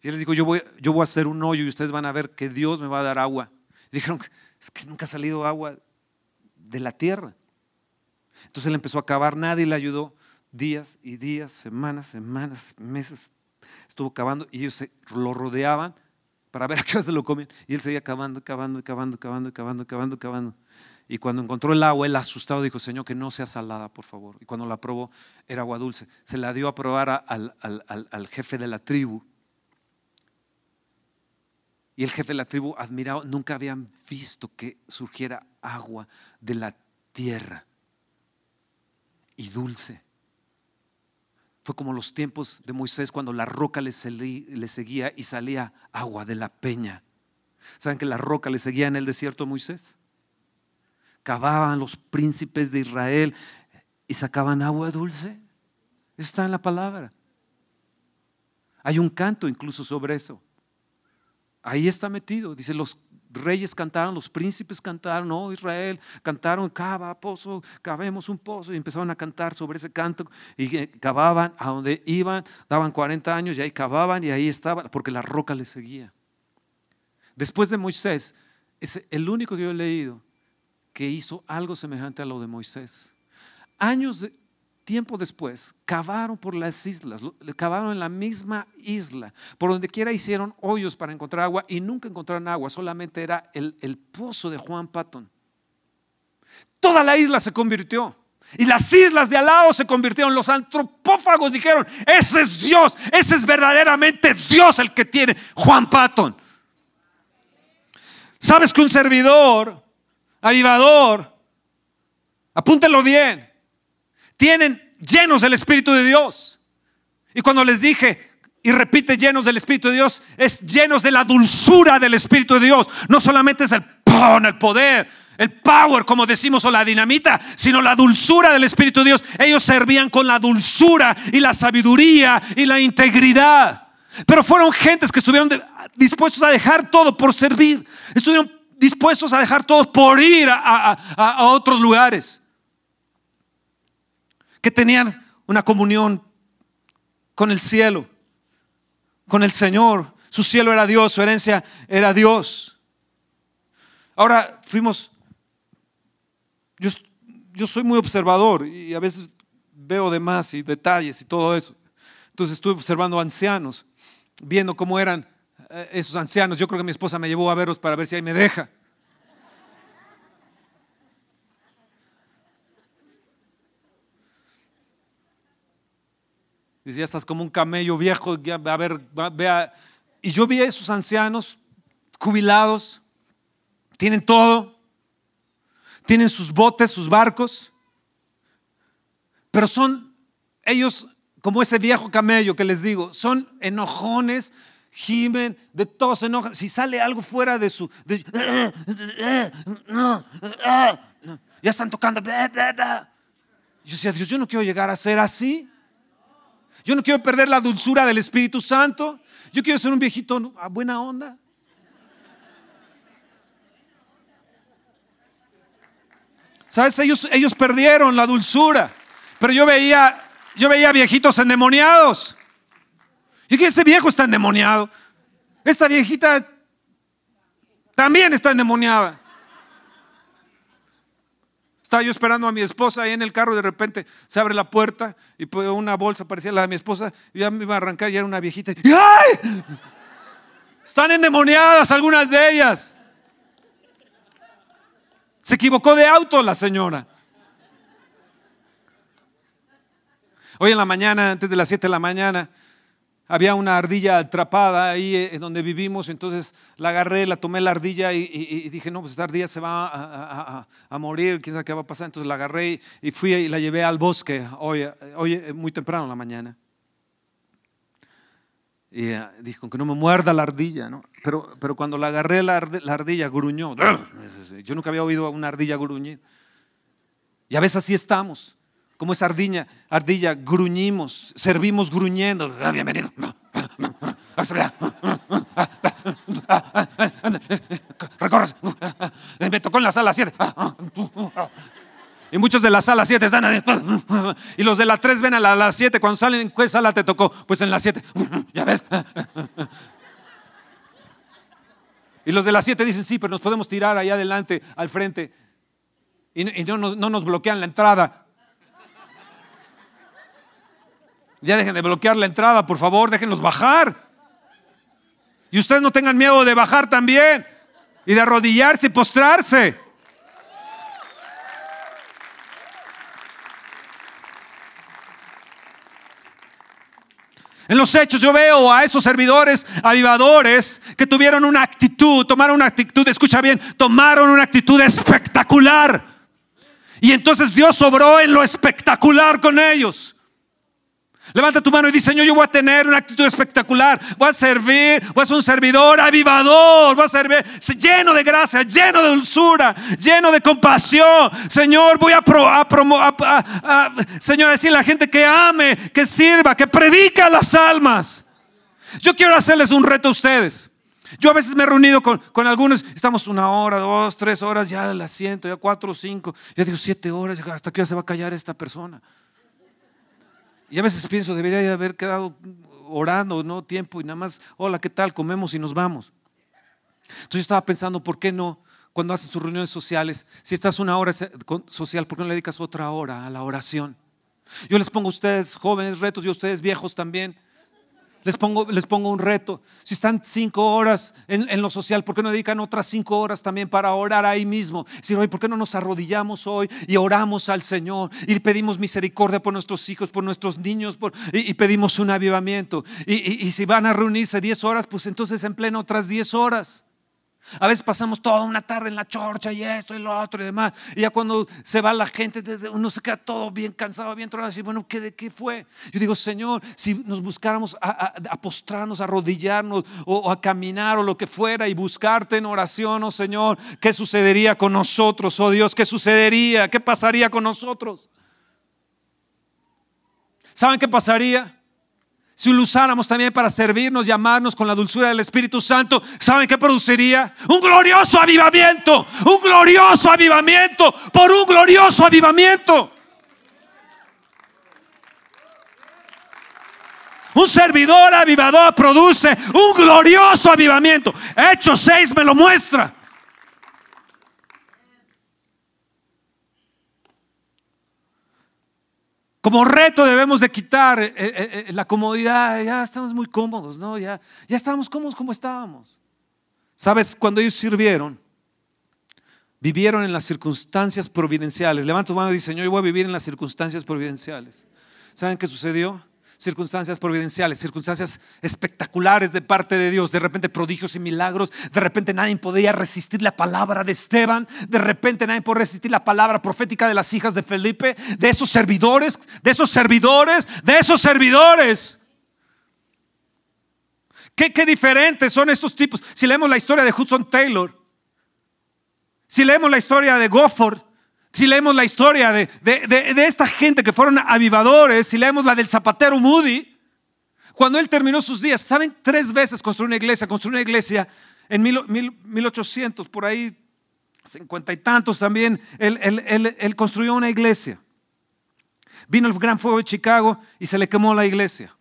Y él les dijo, yo voy, yo voy a hacer un hoyo y ustedes van a ver que Dios me va a dar agua. Dijeron, es que nunca ha salido agua de la tierra. Entonces él empezó a cavar, nadie le ayudó. días y días, semanas, semanas, meses. Estuvo cavando y ellos se lo rodeaban para ver a qué hora se lo comían. Y él seguía cavando, cavando, cavando, cavando, cavando, cavando, cavando. Y cuando encontró el agua, él asustado dijo, Señor, que no sea salada, por favor. Y cuando la probó, era agua dulce. Se la dio a probar al, al jefe de la tribu. Y el jefe de la tribu, admirado, nunca habían visto que surgiera agua de la tierra y dulce. Fue como los tiempos de Moisés cuando la roca le, seguía y salía agua de la peña. ¿Saben que la roca le seguía en el desierto a Moisés? Cavaban los príncipes de Israel y sacaban agua dulce. Eso está en la palabra. Hay un canto incluso sobre eso. Ahí está metido. Dice, los reyes cantaron, los príncipes cantaron, oh Israel, cantaron, cava pozo, cavemos un pozo, y empezaron a cantar sobre ese canto, y cavaban a donde iban, daban 40 años y ahí cavaban y ahí estaban, porque la roca les seguía. Después de Moisés, es el único que yo he leído que hizo algo semejante a lo de Moisés. Años de, tiempo después, cavaron por las islas, cavaron en la misma isla, por donde quiera hicieron hoyos para encontrar agua y nunca encontraron agua, solamente era el, pozo de Juan Patton. Toda la isla se convirtió. Y las islas de al lado se convirtieron. Los antropófagos dijeron, ese es Dios, ese es verdaderamente Dios el que tiene Juan Patton. ¿Sabes que un servidor, avivador, apúntelo bien, tienen llenos del Espíritu de Dios. Y cuando les dije, y repite llenos del Espíritu de Dios, es llenos de la dulzura del Espíritu de Dios. No solamente es el el poder, el power, como decimos, o la dinamita, sino la dulzura del Espíritu de Dios. Ellos servían con la dulzura y la sabiduría y la integridad. Pero fueron gentes que estuvieron dispuestos a dejar todo por servir. Estuvieron dispuestos a dejar todo por ir a otros lugares que tenían una comunión con el cielo, con el Señor. Su cielo era Dios, su herencia era Dios. Ahora fuimos, yo, soy muy observador y a veces veo de más y detalles y todo eso. Entonces estuve observando ancianos, viendo cómo eran eh, esos ancianos. Yo creo que mi esposa me llevó a verlos para ver si ahí me deja. Dice, ya estás como un camello viejo, a ver, vea. Y yo vi a esos ancianos jubilados, tienen todo, tienen sus botes, sus barcos, pero son ellos como ese viejo camello que les digo, son enojones, gimen, de todos se enojan. Si sale algo fuera de su... ya están tocando. Yo decía, Dios, yo no quiero llegar a ser así. Yo no quiero perder la dulzura del Espíritu Santo. Yo quiero ser un viejito a buena onda. ¿Sabes? Ellos, ellos perdieron la dulzura. Pero yo veía, yo veía viejitos endemoniados. Y que este viejo está endemoniado. Esta viejita también está endemoniada. Estaba yo esperando a mi esposa ahí en el carro y de repente se abre la puerta y pues una bolsa parecía la de mi esposa y ya me iba a arrancar y era una viejita. ¡Ay! Están endemoniadas algunas de ellas. Se equivocó de auto la señora. Hoy en la mañana, antes de las 7 de la mañana, había una ardilla atrapada ahí eh, en donde vivimos, entonces la agarré, la tomé la ardilla y, dije, no, pues esta ardilla se va a, morir, quién sabe qué va a pasar. Entonces la agarré y fui y la llevé al bosque hoy, hoy eh, muy temprano en la mañana. Y eh, dijo que no me muerda la ardilla, ¿no? Pero, pero cuando la agarré, la, ardilla gruñó. *laughs* Yo nunca había oído a una ardilla gruñir. Y a veces así estamos. Como esa ardilla, ardilla, gruñimos, servimos gruñendo. Ah, bienvenido. Recorres. Me tocó en la sala 7. Y muchos de la sala 7 están ahí. Y los de la 3 ven a la 7. Cuando salen, ¿en qué sala te tocó? Pues en la 7. Ya ves. Y los de la 7 dicen, sí, pero nos podemos tirar ahí adelante, al frente. Y no nos bloquean la entrada. Ya dejen de bloquear la entrada, por favor, déjenlos bajar. Y ustedes no tengan miedo de bajar también y de arrodillarse y postrarse. En los hechos yo veo a esos servidores avivadores que tuvieron una actitud, tomaron una actitud, escucha bien, tomaron una actitud espectacular. Y entonces Dios obró en lo espectacular con ellos. Levanta tu mano y dice, Señor, yo voy a tener una actitud espectacular. Voy a servir, voy a ser un servidor avivador. Voy a servir lleno de gracia, lleno de dulzura, lleno de compasión. Señor, voy a, a, Señor, decirle a la gente que ame, que sirva, que predica las almas. Yo quiero hacerles un reto a ustedes. Yo a veces me he reunido con, algunos, estamos una hora, dos, tres horas, ya el asiento, ya cuatro, cinco, ya digo siete horas, hasta que ya se va a callar esta persona. Y a veces pienso, debería haber quedado orando, ¿no? Tiempo y nada más, hola, ¿qué tal? Comemos y nos vamos. Entonces yo estaba pensando, ¿por qué no? Cuando hacen sus reuniones sociales, si estás una hora social, ¿por qué no le dedicas otra hora a la oración? Yo les pongo a ustedes jóvenes retos y a ustedes viejos también. Les pongo, les pongo un reto. Si están cinco horas en, lo social, ¿por qué no dedican otras cinco horas también para orar ahí mismo? Si hoy, ¿por qué no nos arrodillamos hoy y oramos al Señor y pedimos misericordia por nuestros hijos, por nuestros niños y, pedimos un avivamiento? Y, y, si van a reunirse diez horas, pues entonces en pleno otras diez horas. A veces pasamos toda una tarde en la chorcha y esto y lo otro y demás. Y ya cuando se va la gente, uno se queda todo bien cansado, bien tronado. Y bueno, ¿qué, ¿de qué fue? Yo digo, Señor, si nos buscáramos a, postrarnos, a arrodillarnos o, a caminar o lo que fuera y buscarte en oración, oh Señor, ¿qué sucedería con nosotros? Oh Dios, ¿qué sucedería? ¿Qué pasaría con nosotros? ¿Saben qué pasaría? Si lo usáramos también para servirnos y amarnos con la dulzura del Espíritu Santo, ¿saben qué produciría? Un glorioso avivamiento, un glorioso avivamiento, por un glorioso avivamiento. Un servidor avivador produce un glorioso avivamiento. Hechos 6 me lo muestra. Como reto debemos de quitar eh, eh, eh, la comodidad, ya estamos muy cómodos, ¿no? Ya, ya estábamos cómodos como estábamos. ¿Sabes? Cuando ellos sirvieron, vivieron en las circunstancias providenciales. Levanta tu mano y dice, yo voy a vivir en las circunstancias providenciales. ¿Saben qué sucedió? Circunstancias providenciales, circunstancias espectaculares de parte de Dios, de repente prodigios y milagros, de repente nadie podía resistir la palabra de Esteban, de repente nadie podía resistir la palabra profética de las hijas de Felipe, de esos servidores, de esos servidores, de esos servidores. ¿Qué, qué diferentes son estos tipos? Si leemos la historia de Hudson Taylor, si leemos la historia de Gofford, si leemos la historia de, esta gente que fueron avivadores, si leemos la del zapatero Moody, cuando él terminó sus días, ¿saben? Tres veces construyó una iglesia, construyó una iglesia en mil, 1800, por ahí, cincuenta y tantos también, él, construyó una iglesia. Vino el gran fuego de Chicago y se le quemó la iglesia.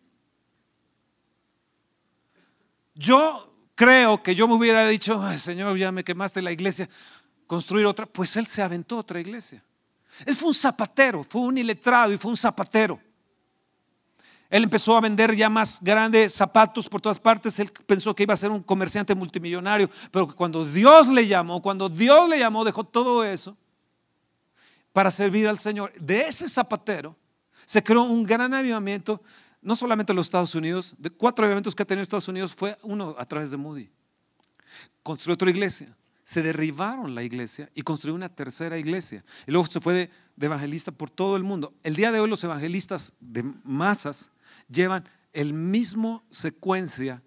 Yo creo que yo me hubiera dicho, Señor, ya me quemaste la iglesia construir otra, pues él se aventó otra iglesia. Él fue un zapatero, fue un iletrado y fue un zapatero. Él empezó a vender ya más grandes zapatos por todas partes. Él pensó que iba a ser un comerciante multimillonario, pero cuando Dios le llamó, cuando Dios le llamó, dejó todo eso para servir al Señor. De ese zapatero se creó un gran avivamiento, no solamente en los Estados Unidos, de cuatro avivamientos que ha tenido Estados Unidos, fue uno a través de Moody. Construyó otra iglesia se derribaron la iglesia y construyó una tercera iglesia. Y luego se fue de, evangelista por todo el mundo. El día de hoy los evangelistas de masas llevan el mismo secuencia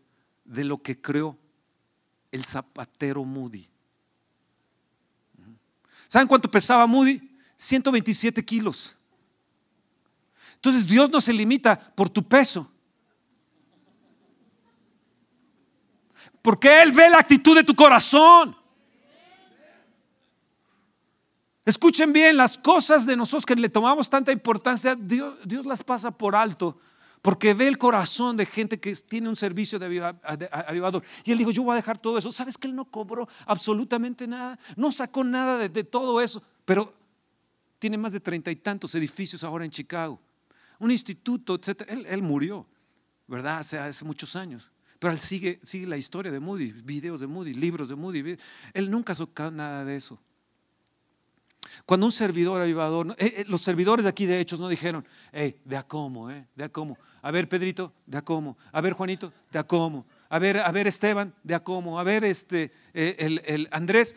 de lo que creó el zapatero Moody. ¿Saben cuánto pesaba Moody? 127 kilos. Entonces Dios no se limita por tu peso. Porque Él ve la actitud de tu corazón. Escuchen bien, las cosas de nosotros que le tomamos tanta importancia, Dios, las pasa por alto. Porque ve el corazón de gente que tiene un servicio de avivador. Y él dijo, yo voy a dejar todo eso. ¿Sabes que él no cobró absolutamente nada? No sacó nada de, todo eso. Pero tiene más de treinta y tantos edificios ahora en Chicago. un instituto, etc. Él, murió, ¿verdad? Hace, hace muchos años. Pero él sigue, sigue la historia de Moody, videos de Moody, libros de Moody. Él nunca sacó nada de eso. Cuando un servidor avivador, eh, eh, los servidores de aquí de Hechos no dijeron, hey, de a cómo, eh, de a cómo. A ver, Pedrito, de a cómo. A ver, Juanito, de a cómo. A ver, a ver, Esteban, de a cómo. A ver, este, eh, el, el, Andrés,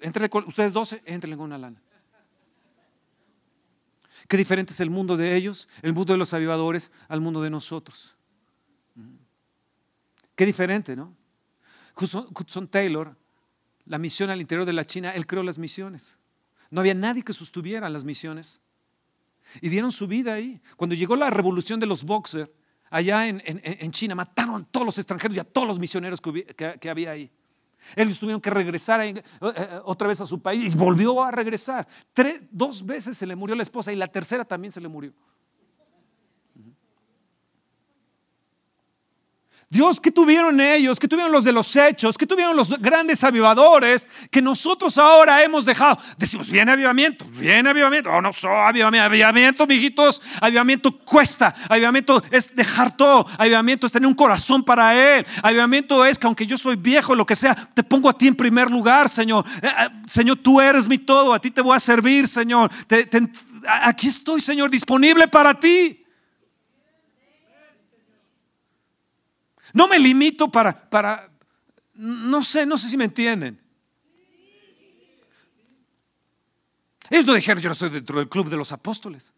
entre ustedes 12, entren con una lana. Qué diferente es el mundo de ellos, el mundo de los avivadores, al mundo de nosotros. Qué diferente, ¿no? Hudson Taylor, la misión al interior de la China, él creó las misiones. No había nadie que sostuviera las misiones. Y dieron su vida ahí. Cuando llegó la revolución de los boxers, allá en, China, mataron a todos los extranjeros y a todos los misioneros que, había ahí. Ellos tuvieron que regresar eh, eh, otra vez a su país y volvió a regresar. dos veces se le murió la esposa y la tercera también se le murió. Dios, ¿qué tuvieron ellos? ¿Qué tuvieron los de los hechos? ¿Qué tuvieron los grandes avivadores que nosotros ahora hemos dejado? Decimos, viene avivamiento, viene avivamiento. Oh, no, soy avivamiento, avivamiento, mijitos. Avivamiento cuesta. Avivamiento es dejar todo. Avivamiento es tener un corazón para Él. Avivamiento es que aunque yo soy viejo, lo que sea, te pongo a ti en primer lugar, Señor. Eh, eh, Señor, tú eres mi todo. A ti te voy a servir, Señor. aquí estoy, Señor, disponible para ti. No me limito para, para, no sé, no sé si me entienden. Ellos no dijeron, yo estoy dentro del club de los apóstoles.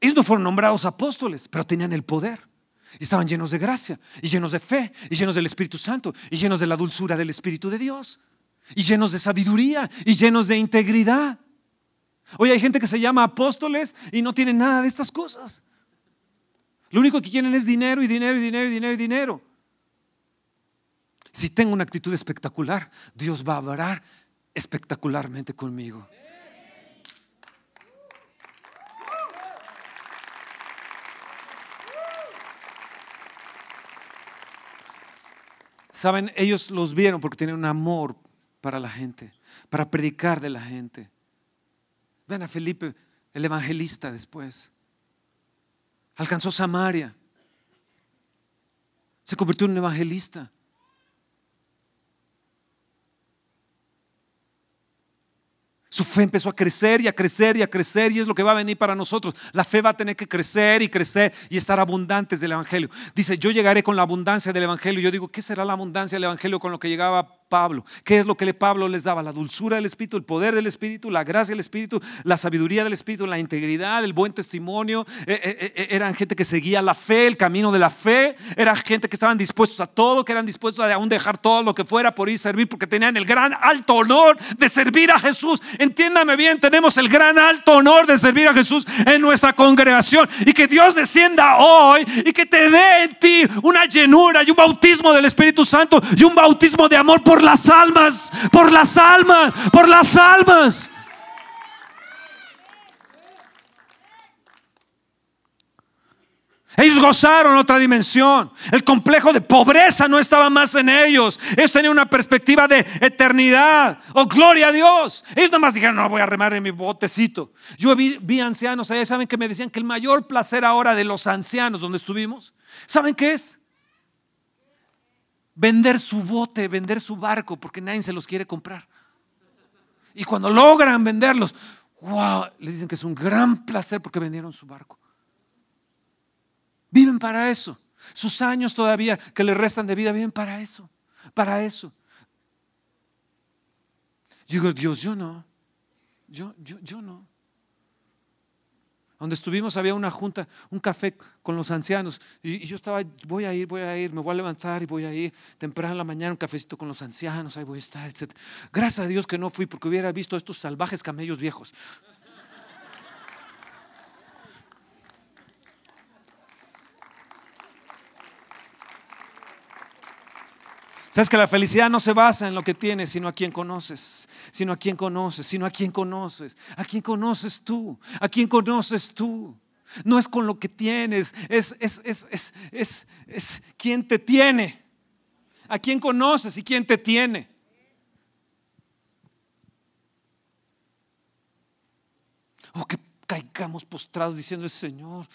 Ellos no fueron nombrados apóstoles, pero tenían el poder. Estaban llenos de gracia, y llenos de fe, y llenos del Espíritu Santo, y llenos de la dulzura del Espíritu de Dios, y llenos de sabiduría, y llenos de integridad. Hoy hay gente que se llama apóstoles y no tienen nada de estas cosas. Lo único que quieren es dinero y dinero y dinero y dinero y dinero. Si tengo una actitud espectacular, Dios va a hablar espectacularmente conmigo. Saben, ellos los vieron porque tenían un amor para la gente, para predicar de la gente. Ven a Felipe, el evangelista después. Alcanzó Samaria. Se convirtió en un evangelista. Su fe empezó a crecer y a crecer y a crecer y es lo que va a venir para nosotros. La fe va a tener que crecer y crecer y estar abundantes del Evangelio. Dice, yo llegaré con la abundancia del Evangelio. Yo digo, ¿qué será la abundancia del Evangelio con lo que llegaba Pablo. ¿Qué es lo que Pablo les daba? La dulzura del Espíritu, el poder del Espíritu, la gracia del Espíritu, la sabiduría del Espíritu, la integridad, el buen testimonio. Eh, eh, eh, eran gente que seguía la fe, el camino de la fe. Eran gente que estaban dispuestos a todo, que eran dispuestos a aún dejar todo lo que fuera por ir a servir, porque tenían el gran alto honor de servir a Jesús. Entiéndame bien, tenemos el gran alto honor de servir a Jesús en nuestra congregación. Y que Dios descienda hoy y que te dé en ti una llenura y un bautismo del Espíritu Santo y un bautismo de amor por por las almas, por las almas, por las almas. Ellos gozaron otra dimensión. El complejo de pobreza no estaba más en ellos. Ellos tenían una perspectiva de eternidad. Oh, gloria a Dios. Ellos nomás dijeron, no voy a remar en mi botecito. Yo vi, vi ancianos allá, ¿saben que me decían que el mayor placer ahora de los ancianos donde estuvimos? ¿Saben qué es? Vender su bote, vender su barco, porque nadie se los quiere comprar. Y cuando logran venderlos, wow, le dicen que es un gran placer porque vendieron su barco. Viven para eso. Sus años todavía que le restan de vida viven para eso, para eso. Yo digo, Dios, yo no. Yo, yo, yo no. Donde estuvimos había una junta, un café con los ancianos. Y, yo estaba, voy a ir, voy a ir, me voy a levantar y voy a ir temprano en la mañana, un cafecito con los ancianos, ahí voy a estar, etc. Gracias a Dios que no fui porque hubiera visto estos salvajes camellos viejos. Sabes que la felicidad no se basa en lo que tienes, sino a quien conoces, sino a quien conoces, sino a quien conoces, a quien conoces tú, a quien conoces tú. No es con lo que tienes, es, es, es, es, es quien te tiene, a quien conoces y quien te tiene. Oh, que caigamos postrados diciendo, Señor,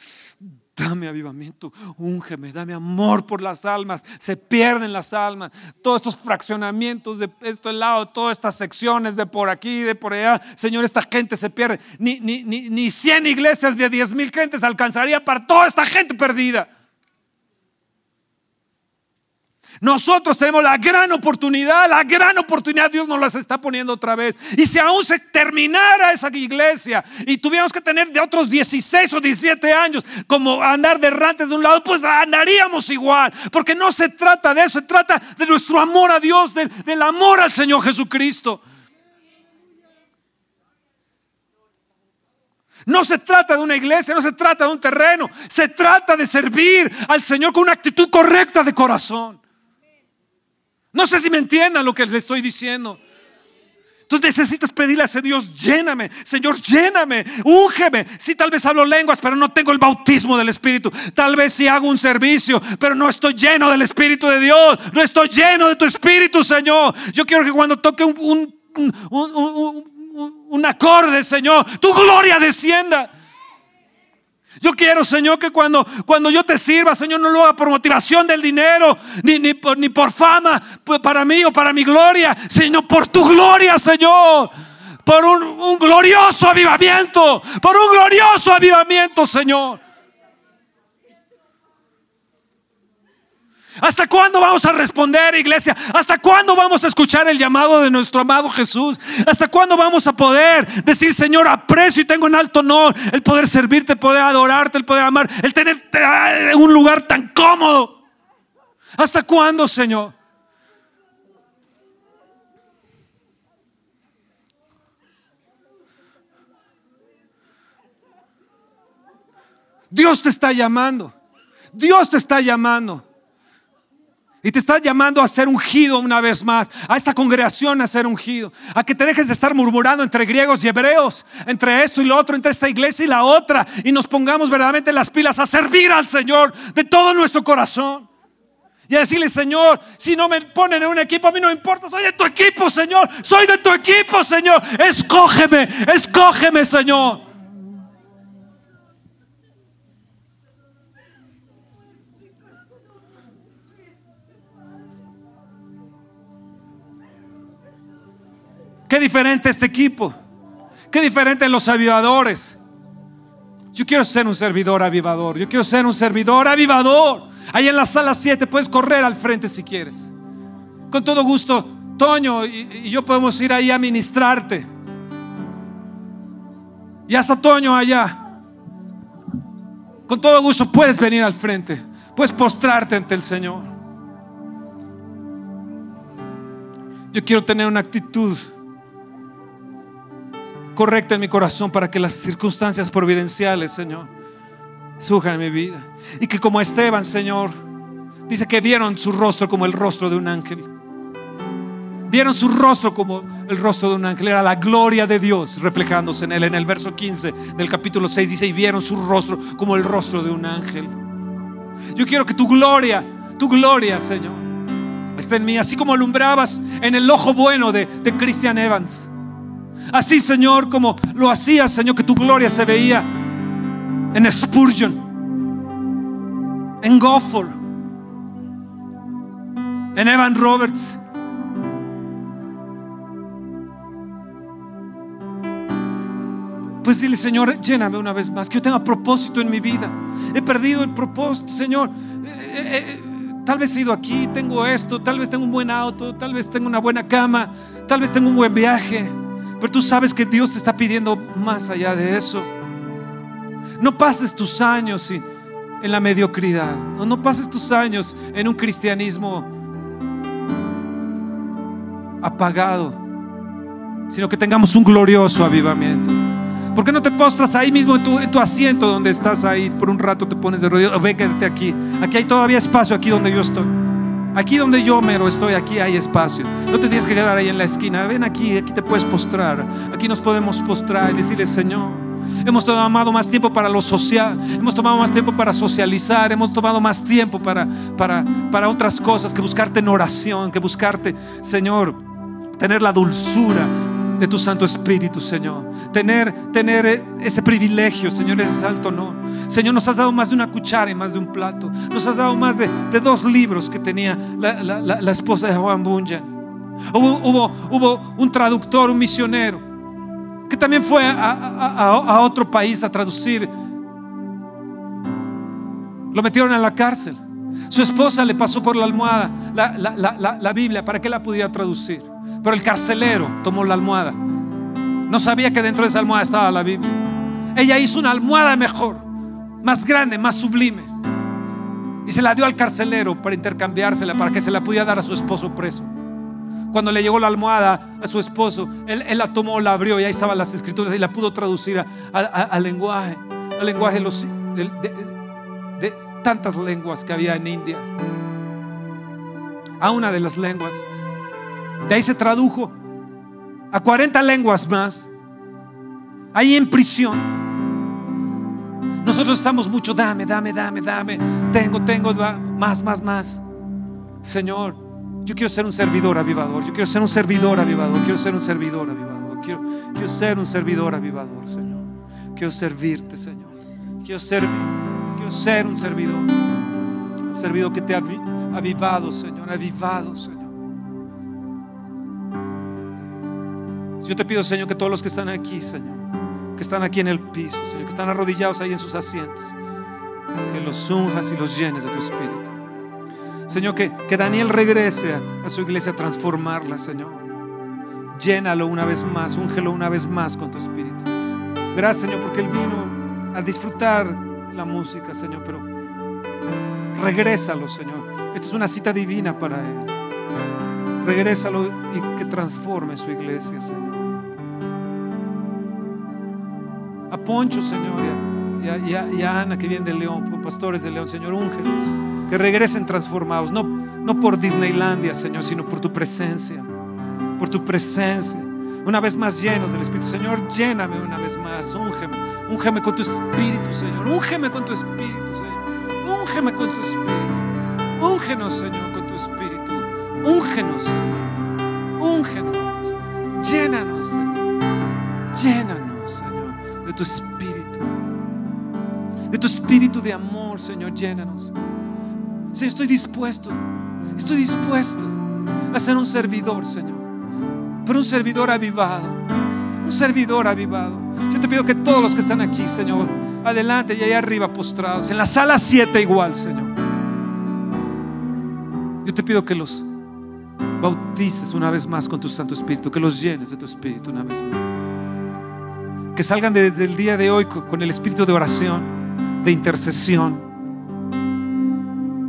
dame avivamiento, úngeme, dame amor por las almas. Se pierden las almas. Todos estos fraccionamientos de este lado, todas estas secciones de por aquí, de por allá. Señor, esta gente se pierde. Ni, ni, ni, ni 100 iglesias de 10 mil gentes alcanzaría para toda esta gente perdida. Nosotros tenemos la gran oportunidad, la gran oportunidad, Dios nos las está poniendo otra vez. Y si aún se terminara esa iglesia y tuviéramos que tener de otros 16 o 17 años como andar de errantes de un lado, pues andaríamos igual. Porque no se trata de eso, se trata de nuestro amor a Dios, del, del amor al Señor Jesucristo. No se trata de una iglesia, no se trata de un terreno, se trata de servir al Señor con una actitud correcta de corazón. No sé si me entiendan lo que les estoy diciendo. Entonces necesitas pedirle a ese Dios, lléname, Señor, lléname, úngeme. Si tal vez hablo lenguas, pero no tengo el bautismo del Espíritu. Tal vez si hago un servicio, pero no estoy lleno del Espíritu de Dios. No estoy lleno de tu Espíritu, Señor. Yo quiero que cuando toque un, un, un acorde, Señor, tu gloria descienda. Yo quiero, Señor, que cuando, cuando yo te sirva, Señor, no lo haga por motivación del dinero, ni, ni, por, ni por fama pues, para mí o para mi gloria, sino por tu gloria, Señor. Por un, un glorioso avivamiento, por un glorioso avivamiento, Señor. ¿Hasta cuándo vamos a responder, iglesia? ¿Hasta cuándo vamos a escuchar el llamado de nuestro amado Jesús? ¿Hasta cuándo vamos a poder decir, Señor, aprecio y tengo en alto honor el poder servirte, el poder adorarte, el poder amar, el tener eh, un lugar tan cómodo? ¿Hasta cuándo, Señor? Dios te está llamando. Dios te está llamando. Y te está llamando a ser ungido una vez más, a esta congregación a ser ungido, a que te dejes de estar murmurando entre griegos y hebreos, entre esto y lo otro, entre esta iglesia y la otra, y nos pongamos verdaderamente las pilas a servir al Señor de todo nuestro corazón. Y a decirle, Señor, si no me ponen en un equipo, a mí no importa, soy de tu equipo, Señor, soy de tu equipo, Señor, escógeme, escógeme, Señor. Qué diferente este equipo. Qué diferente los avivadores. Yo quiero ser un servidor avivador. Yo quiero ser un servidor avivador. Ahí en la sala 7 puedes correr al frente si quieres. Con todo gusto, Toño y, yo podemos ir ahí a ministrarte. Y hasta Toño allá. Con todo gusto puedes venir al frente. Puedes postrarte ante el Señor. Yo quiero tener una actitud correcta en mi corazón para que las circunstancias providenciales, Señor, surjan en mi vida. Y que como Esteban, Señor, dice que vieron su rostro como el rostro de un ángel. Vieron su rostro como el rostro de un ángel. Era la gloria de Dios reflejándose en él. En el verso 15 del capítulo 6 dice, y vieron su rostro como el rostro de un ángel. Yo quiero que tu gloria, tu gloria, Señor, esté en mí. Así como alumbrabas en el ojo bueno de, de Christian Evans. Así, Señor, como lo hacías, Señor, que tu gloria se veía en Spurgeon, en Gofford, en Evan Roberts. Pues dile, Señor, lléname una vez más, que yo tenga propósito en mi vida. He perdido el propósito, Señor. Eh, eh, eh, tal vez he ido aquí, tengo esto, tal vez tengo un buen auto, tal vez tengo una buena cama, tal vez tengo un buen viaje. Pero tú sabes que Dios te está pidiendo más allá de eso. No pases tus años en la mediocridad. No, pases tus años en un cristianismo apagado. Sino que tengamos un glorioso avivamiento. ¿Por qué no te postras ahí mismo en tu, en tu asiento donde estás ahí? Por un rato te pones de rodillas. Ven, quédate aquí. Aquí hay todavía espacio, aquí donde yo estoy. Aquí donde yo mero estoy, aquí hay espacio. No te tienes que quedar ahí en la esquina. Ven aquí, aquí te puedes postrar. Aquí nos podemos postrar y decirle, Señor, hemos tomado más tiempo para lo social. Hemos tomado más tiempo para socializar. Hemos tomado más tiempo para, para, para otras cosas que buscarte en oración, que buscarte, Señor, tener la dulzura de tu Santo Espíritu, Señor. Tener, tener ese privilegio, Señor, ese salto no. Señor, nos has dado más de una cuchara y más de un plato. Nos has dado más de, dos libros que tenía la, esposa de Juan Bunyan. Hubo, un traductor, un misionero, que también fue a, otro país a traducir. Lo metieron en la cárcel. Su esposa le pasó por la almohada la Biblia para que la pudiera traducir. Pero el carcelero tomó la almohada. No sabía que dentro de esa almohada estaba la Biblia. Ella hizo una almohada mejor, más grande, más sublime. Y se la dio al carcelero para intercambiársela, para que se la pudiera dar a su esposo preso. Cuando le llegó la almohada a su esposo, él, la tomó, la abrió y ahí estaban las escrituras y la pudo traducir al lenguaje, al lenguaje de, tantas lenguas que había en India. A una de las lenguas de ahí se tradujo a 40 lenguas más. Ahí en prisión. Nosotros estamos mucho, dame, dame, dame, dame. Tengo, tengo, más, más, más. Señor, yo quiero ser un servidor avivador. Yo quiero ser un servidor avivador. Quiero ser un servidor avivador. Quiero, quiero ser un servidor avivador, Señor. Quiero servirte, Señor. Quiero ser, quiero ser un servidor. Un servidor que te ha avivado, Señor. Avivado, Señor. Yo te pido, Señor, que todos los que están aquí, Señor, que están aquí en el piso, Señor, que están arrodillados ahí en sus asientos, que los unjas y los llenes de tu espíritu. Señor, que, que Daniel regrese a, su iglesia a transformarla, Señor. Llénalo una vez más, úngelo una vez más con tu espíritu. Gracias, Señor, porque Él vino a disfrutar la música, Señor, pero regrésalo, Señor. Esta es una cita divina para Él. Regrésalo y que transforme su iglesia, Señor. A Poncho, Señor, y a, Ana que viene de León, pastores de León, Señor, úngelos. Que regresen transformados, no, no por Disneylandia, Señor, sino por tu presencia. Por tu presencia. Una vez más llenos del Espíritu. Señor, lléname una vez más. Úngeme. Úngeme con tu Espíritu, Señor. Úngeme con tu Espíritu, Señor. Úngeme con tu Espíritu. Úngenos, Señor, con tu Espíritu. Úngenos, Úngenos. Llénanos, Señor. Llénanos, Señor, de tu espíritu. De tu espíritu de amor, Señor. Llénanos. Señor, estoy dispuesto. Estoy dispuesto a ser un servidor, Señor. Pero un servidor avivado. Un servidor avivado. Yo te pido que todos los que están aquí, Señor, adelante y allá arriba postrados, en la sala 7 igual, Señor. Yo te pido que los bautices una vez más con tu Santo Espíritu, que los llenes de tu Espíritu una vez más. Que salgan desde el día de hoy con el espíritu de oración, de intercesión,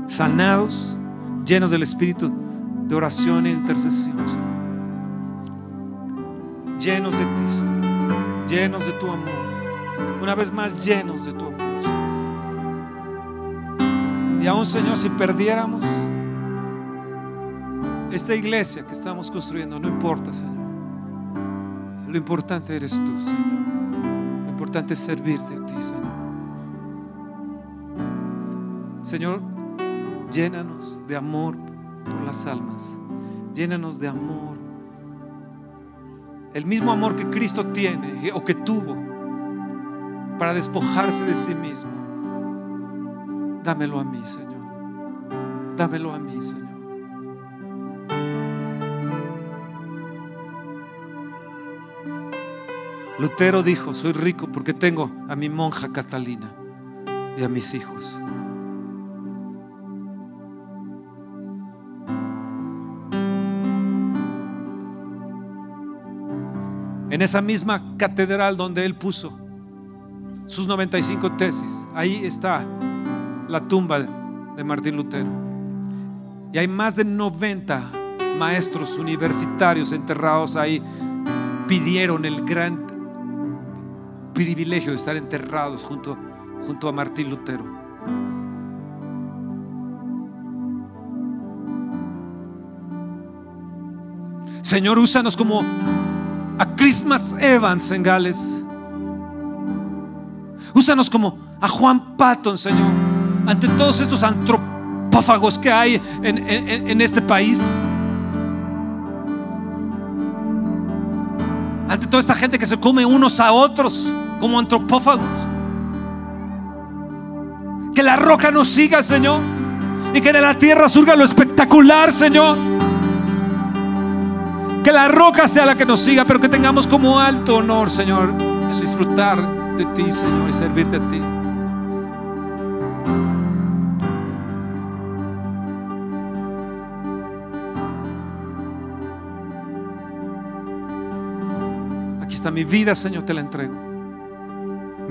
sanados, llenos del espíritu de oración e intercesión. Llenos de ti, llenos de tu amor. Una vez más llenos de tu amor. Y aún, Señor, si perdiéramos, esta iglesia que estamos construyendo, no importa, Señor. Lo importante eres tú, Señor. Importante servirte a ti, Señor. Señor, llénanos de amor por las almas. Llénanos de amor. El mismo amor que Cristo tiene o que tuvo para despojarse de sí mismo. Dámelo a mí, Señor. Dámelo a mí, Señor. Lutero dijo, soy rico porque tengo a mi monja Catalina y a mis hijos. En esa misma catedral donde él puso sus 95 tesis, ahí está la tumba de Martín Lutero. Y hay más de 90 maestros universitarios enterrados ahí. Pidieron el gran privilegio de estar enterrados junto, junto a Martín Lutero. Señor, úsanos como a Christmas Evans en Gales. Úsanos como a Juan Patton, Señor, ante todos estos antropófagos que hay en, en este país. ante toda esta gente que se come unos a otros como antropófagos. Que la roca nos siga, Señor. Y que de la tierra surga lo espectacular, Señor. Que la roca sea la que nos siga, pero que tengamos como alto honor, Señor, el disfrutar de ti, Señor, y servirte a ti. Aquí está mi vida, Señor, te la entrego.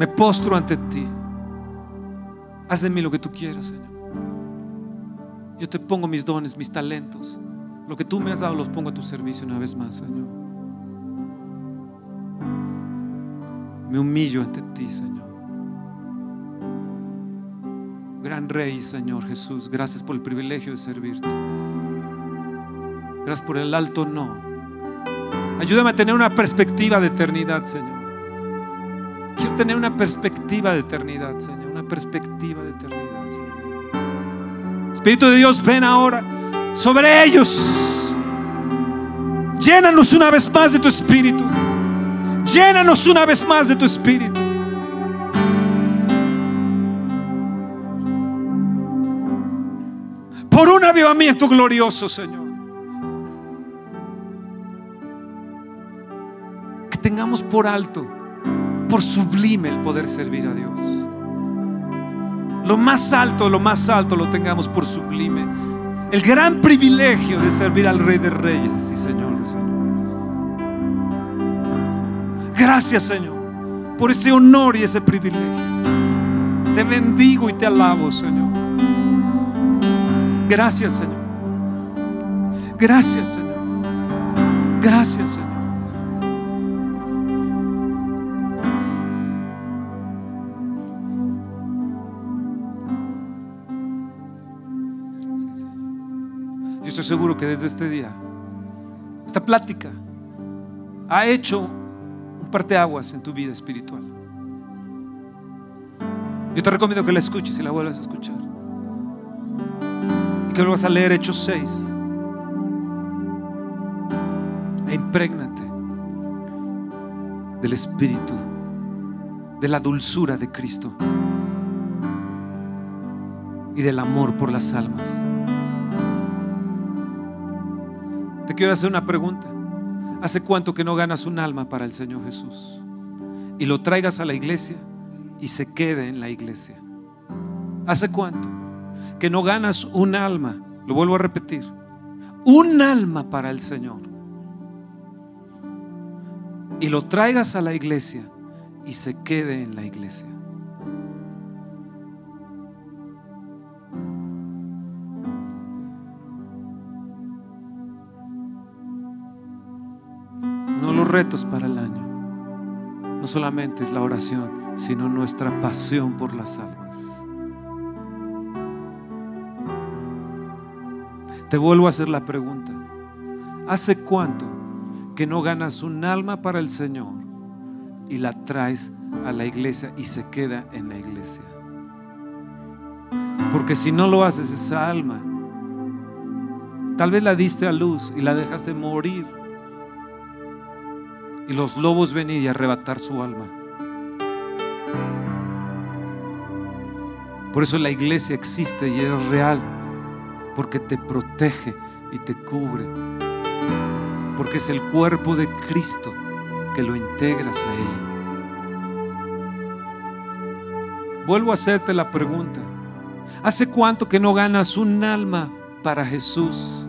Me postro ante ti. Haz de mí lo que tú quieras, Señor. Yo te pongo mis dones, mis talentos. Lo que tú me has dado los pongo a tu servicio una vez más, Señor. Me humillo ante ti, Señor. Gran Rey, Señor Jesús, gracias por el privilegio de servirte. Gracias por el alto no. Ayúdame a tener una perspectiva de eternidad, Señor. Quiero tener una perspectiva de eternidad, Señor. Una perspectiva de eternidad, Señor. Espíritu de Dios, ven ahora sobre ellos. Llénanos una vez más de tu espíritu. Llénanos una vez más de tu espíritu. Por un avivamiento glorioso, Señor. Que tengamos por alto, por sublime el poder servir a Dios. Lo más alto, lo más alto lo tengamos por sublime. El gran privilegio de servir al Rey de Reyes y Señor de. Gracias, Señor, por ese honor y ese privilegio. Te bendigo y te alabo, Señor. Gracias, Señor. Gracias, Señor. Gracias, Señor. Seguro que desde este día, esta plática ha hecho un parteaguas en tu vida espiritual. Yo te recomiendo que la escuches y la vuelvas a escuchar. Y que vuelvas a leer Hechos 6. E imprégnate del Espíritu, de la dulzura de Cristo y del amor por las almas. Te quiero hacer una pregunta. ¿Hace cuánto que no ganas un alma para el Señor Jesús? Y lo traigas a la iglesia y se quede en la iglesia. ¿Hace cuánto que no ganas un alma? Lo vuelvo a repetir. Un alma para el Señor. Y lo traigas a la iglesia y se quede en la iglesia. De los retos para el año no solamente es la oración, sino nuestra pasión por las almas. Te vuelvo a hacer la pregunta. ¿Hace cuánto que no ganas un alma para el Señor y la traes a la iglesia y se queda en la iglesia? Porque si no lo haces, esa alma, tal vez la diste a luz y la dejaste morir. Y los lobos venir y arrebatar su alma. Por eso la iglesia existe y es real. Porque te protege y te cubre. Porque es el cuerpo de Cristo que lo integras ahí. Vuelvo a hacerte la pregunta. ¿Hace cuánto que no ganas un alma para Jesús?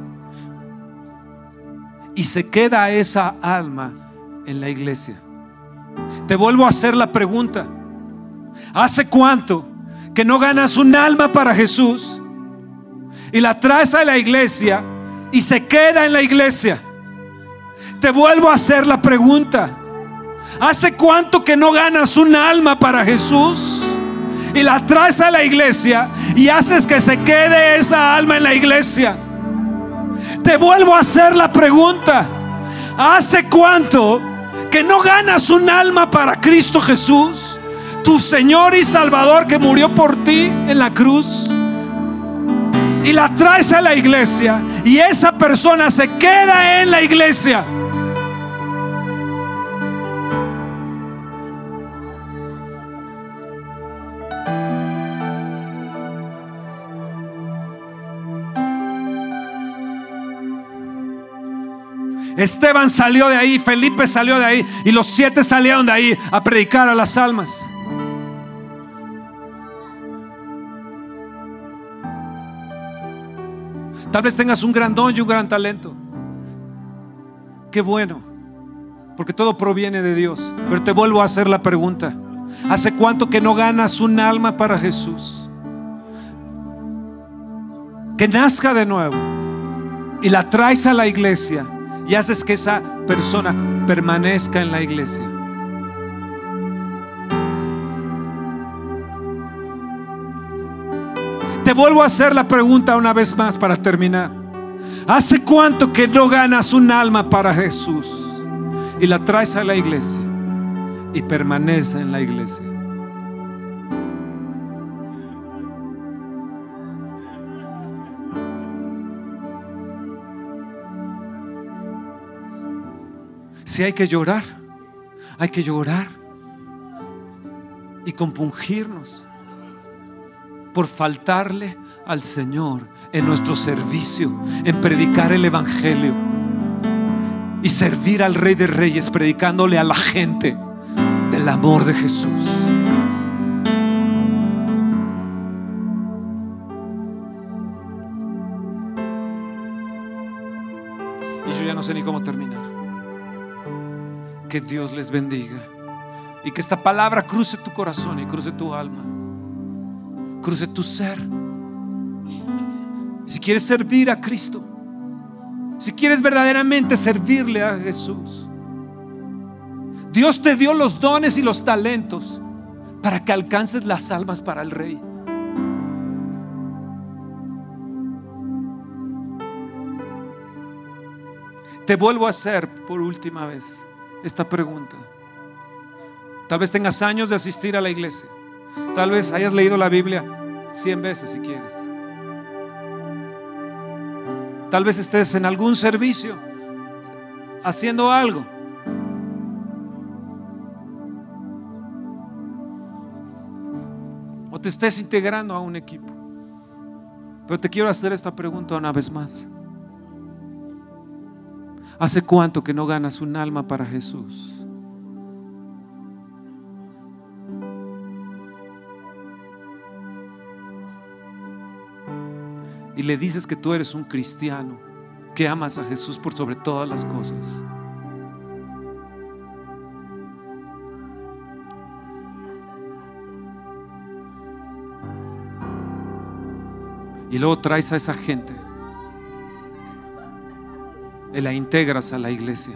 Y se queda esa alma en la iglesia. Te vuelvo a hacer la pregunta. ¿Hace cuánto que no ganas un alma para Jesús y la traes a la iglesia y se queda en la iglesia? Te vuelvo a hacer la pregunta. ¿Hace cuánto que no ganas un alma para Jesús y la traes a la iglesia y haces que se quede esa alma en la iglesia? Te vuelvo a hacer la pregunta. ¿Hace cuánto que no ganas un alma para Cristo Jesús, tu Señor y Salvador que murió por ti en la cruz? Y la traes a la iglesia y esa persona se queda en la iglesia. Esteban salió de ahí, Felipe salió de ahí y los siete salieron de ahí a predicar a las almas. Tal vez tengas un gran don y un gran talento. Qué bueno, porque todo proviene de Dios. Pero te vuelvo a hacer la pregunta. ¿Hace cuánto que no ganas un alma para Jesús? Que nazca de nuevo y la traes a la iglesia y haces que esa persona permanezca en la iglesia. Te vuelvo a hacer la pregunta una vez más para terminar. ¿Hace cuánto que no ganas un alma para Jesús y la traes a la iglesia y permanece en la iglesia? Si hay que llorar, hay que llorar y compungirnos por faltarle al Señor en nuestro servicio, en predicar el Evangelio y servir al Rey de Reyes, predicándole a la gente del amor de Jesús. Y yo ya no sé ni cómo terminar. Que Dios les bendiga y que esta palabra cruce tu corazón y cruce tu alma, cruce tu ser. Si quieres servir a Cristo, si quieres verdaderamente servirle a Jesús, Dios te dio los dones y los talentos para que alcances las almas para el Rey. Te vuelvo a hacer por última vez esta pregunta. Tal vez tengas años de asistir a la iglesia. Tal vez hayas leído la Biblia cien veces si quieres. Tal vez estés en algún servicio haciendo algo. O te estés integrando a un equipo. Pero te quiero hacer esta pregunta una vez más. ¿Hace cuánto que no ganas un alma para Jesús? y le dices que tú eres un cristiano, que amas a Jesús por sobre todas las cosas. Y luego traes a esa gente la integras a la iglesia.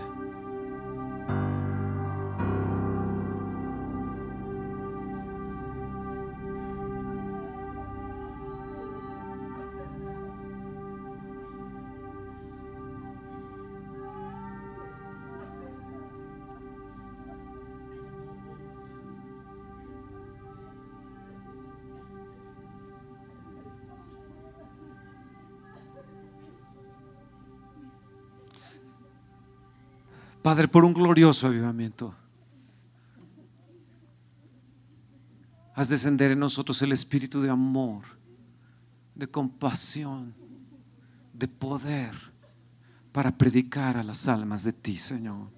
Por un glorioso avivamiento. Haz descender en nosotros el espíritu de amor, de compasión, de poder para predicar a las almas de ti, Señor.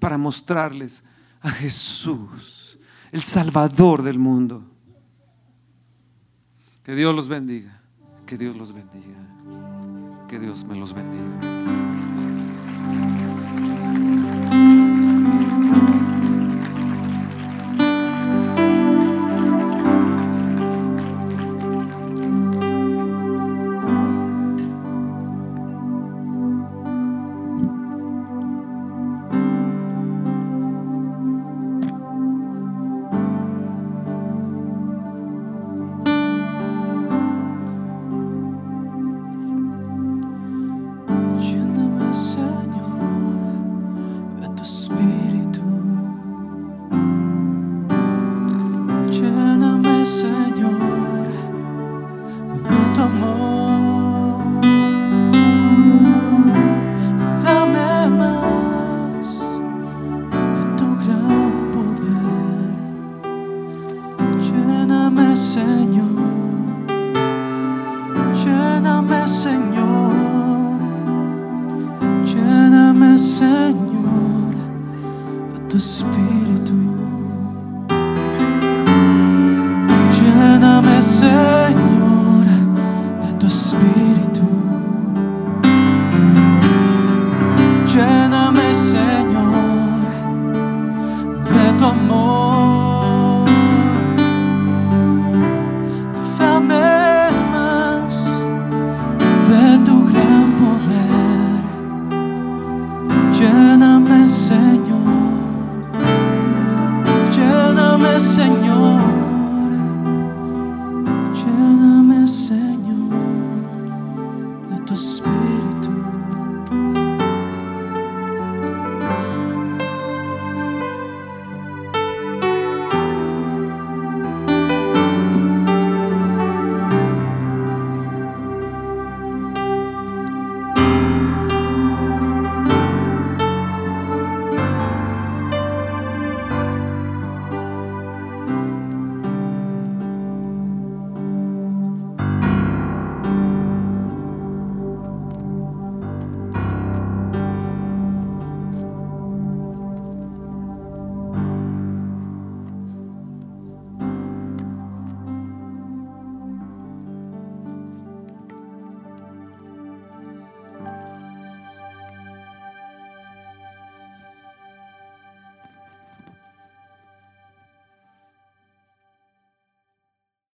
Para mostrarles a Jesús, el Salvador del mundo. Que Dios los bendiga, que Dios los bendiga, que Dios me los bendiga. Lléname,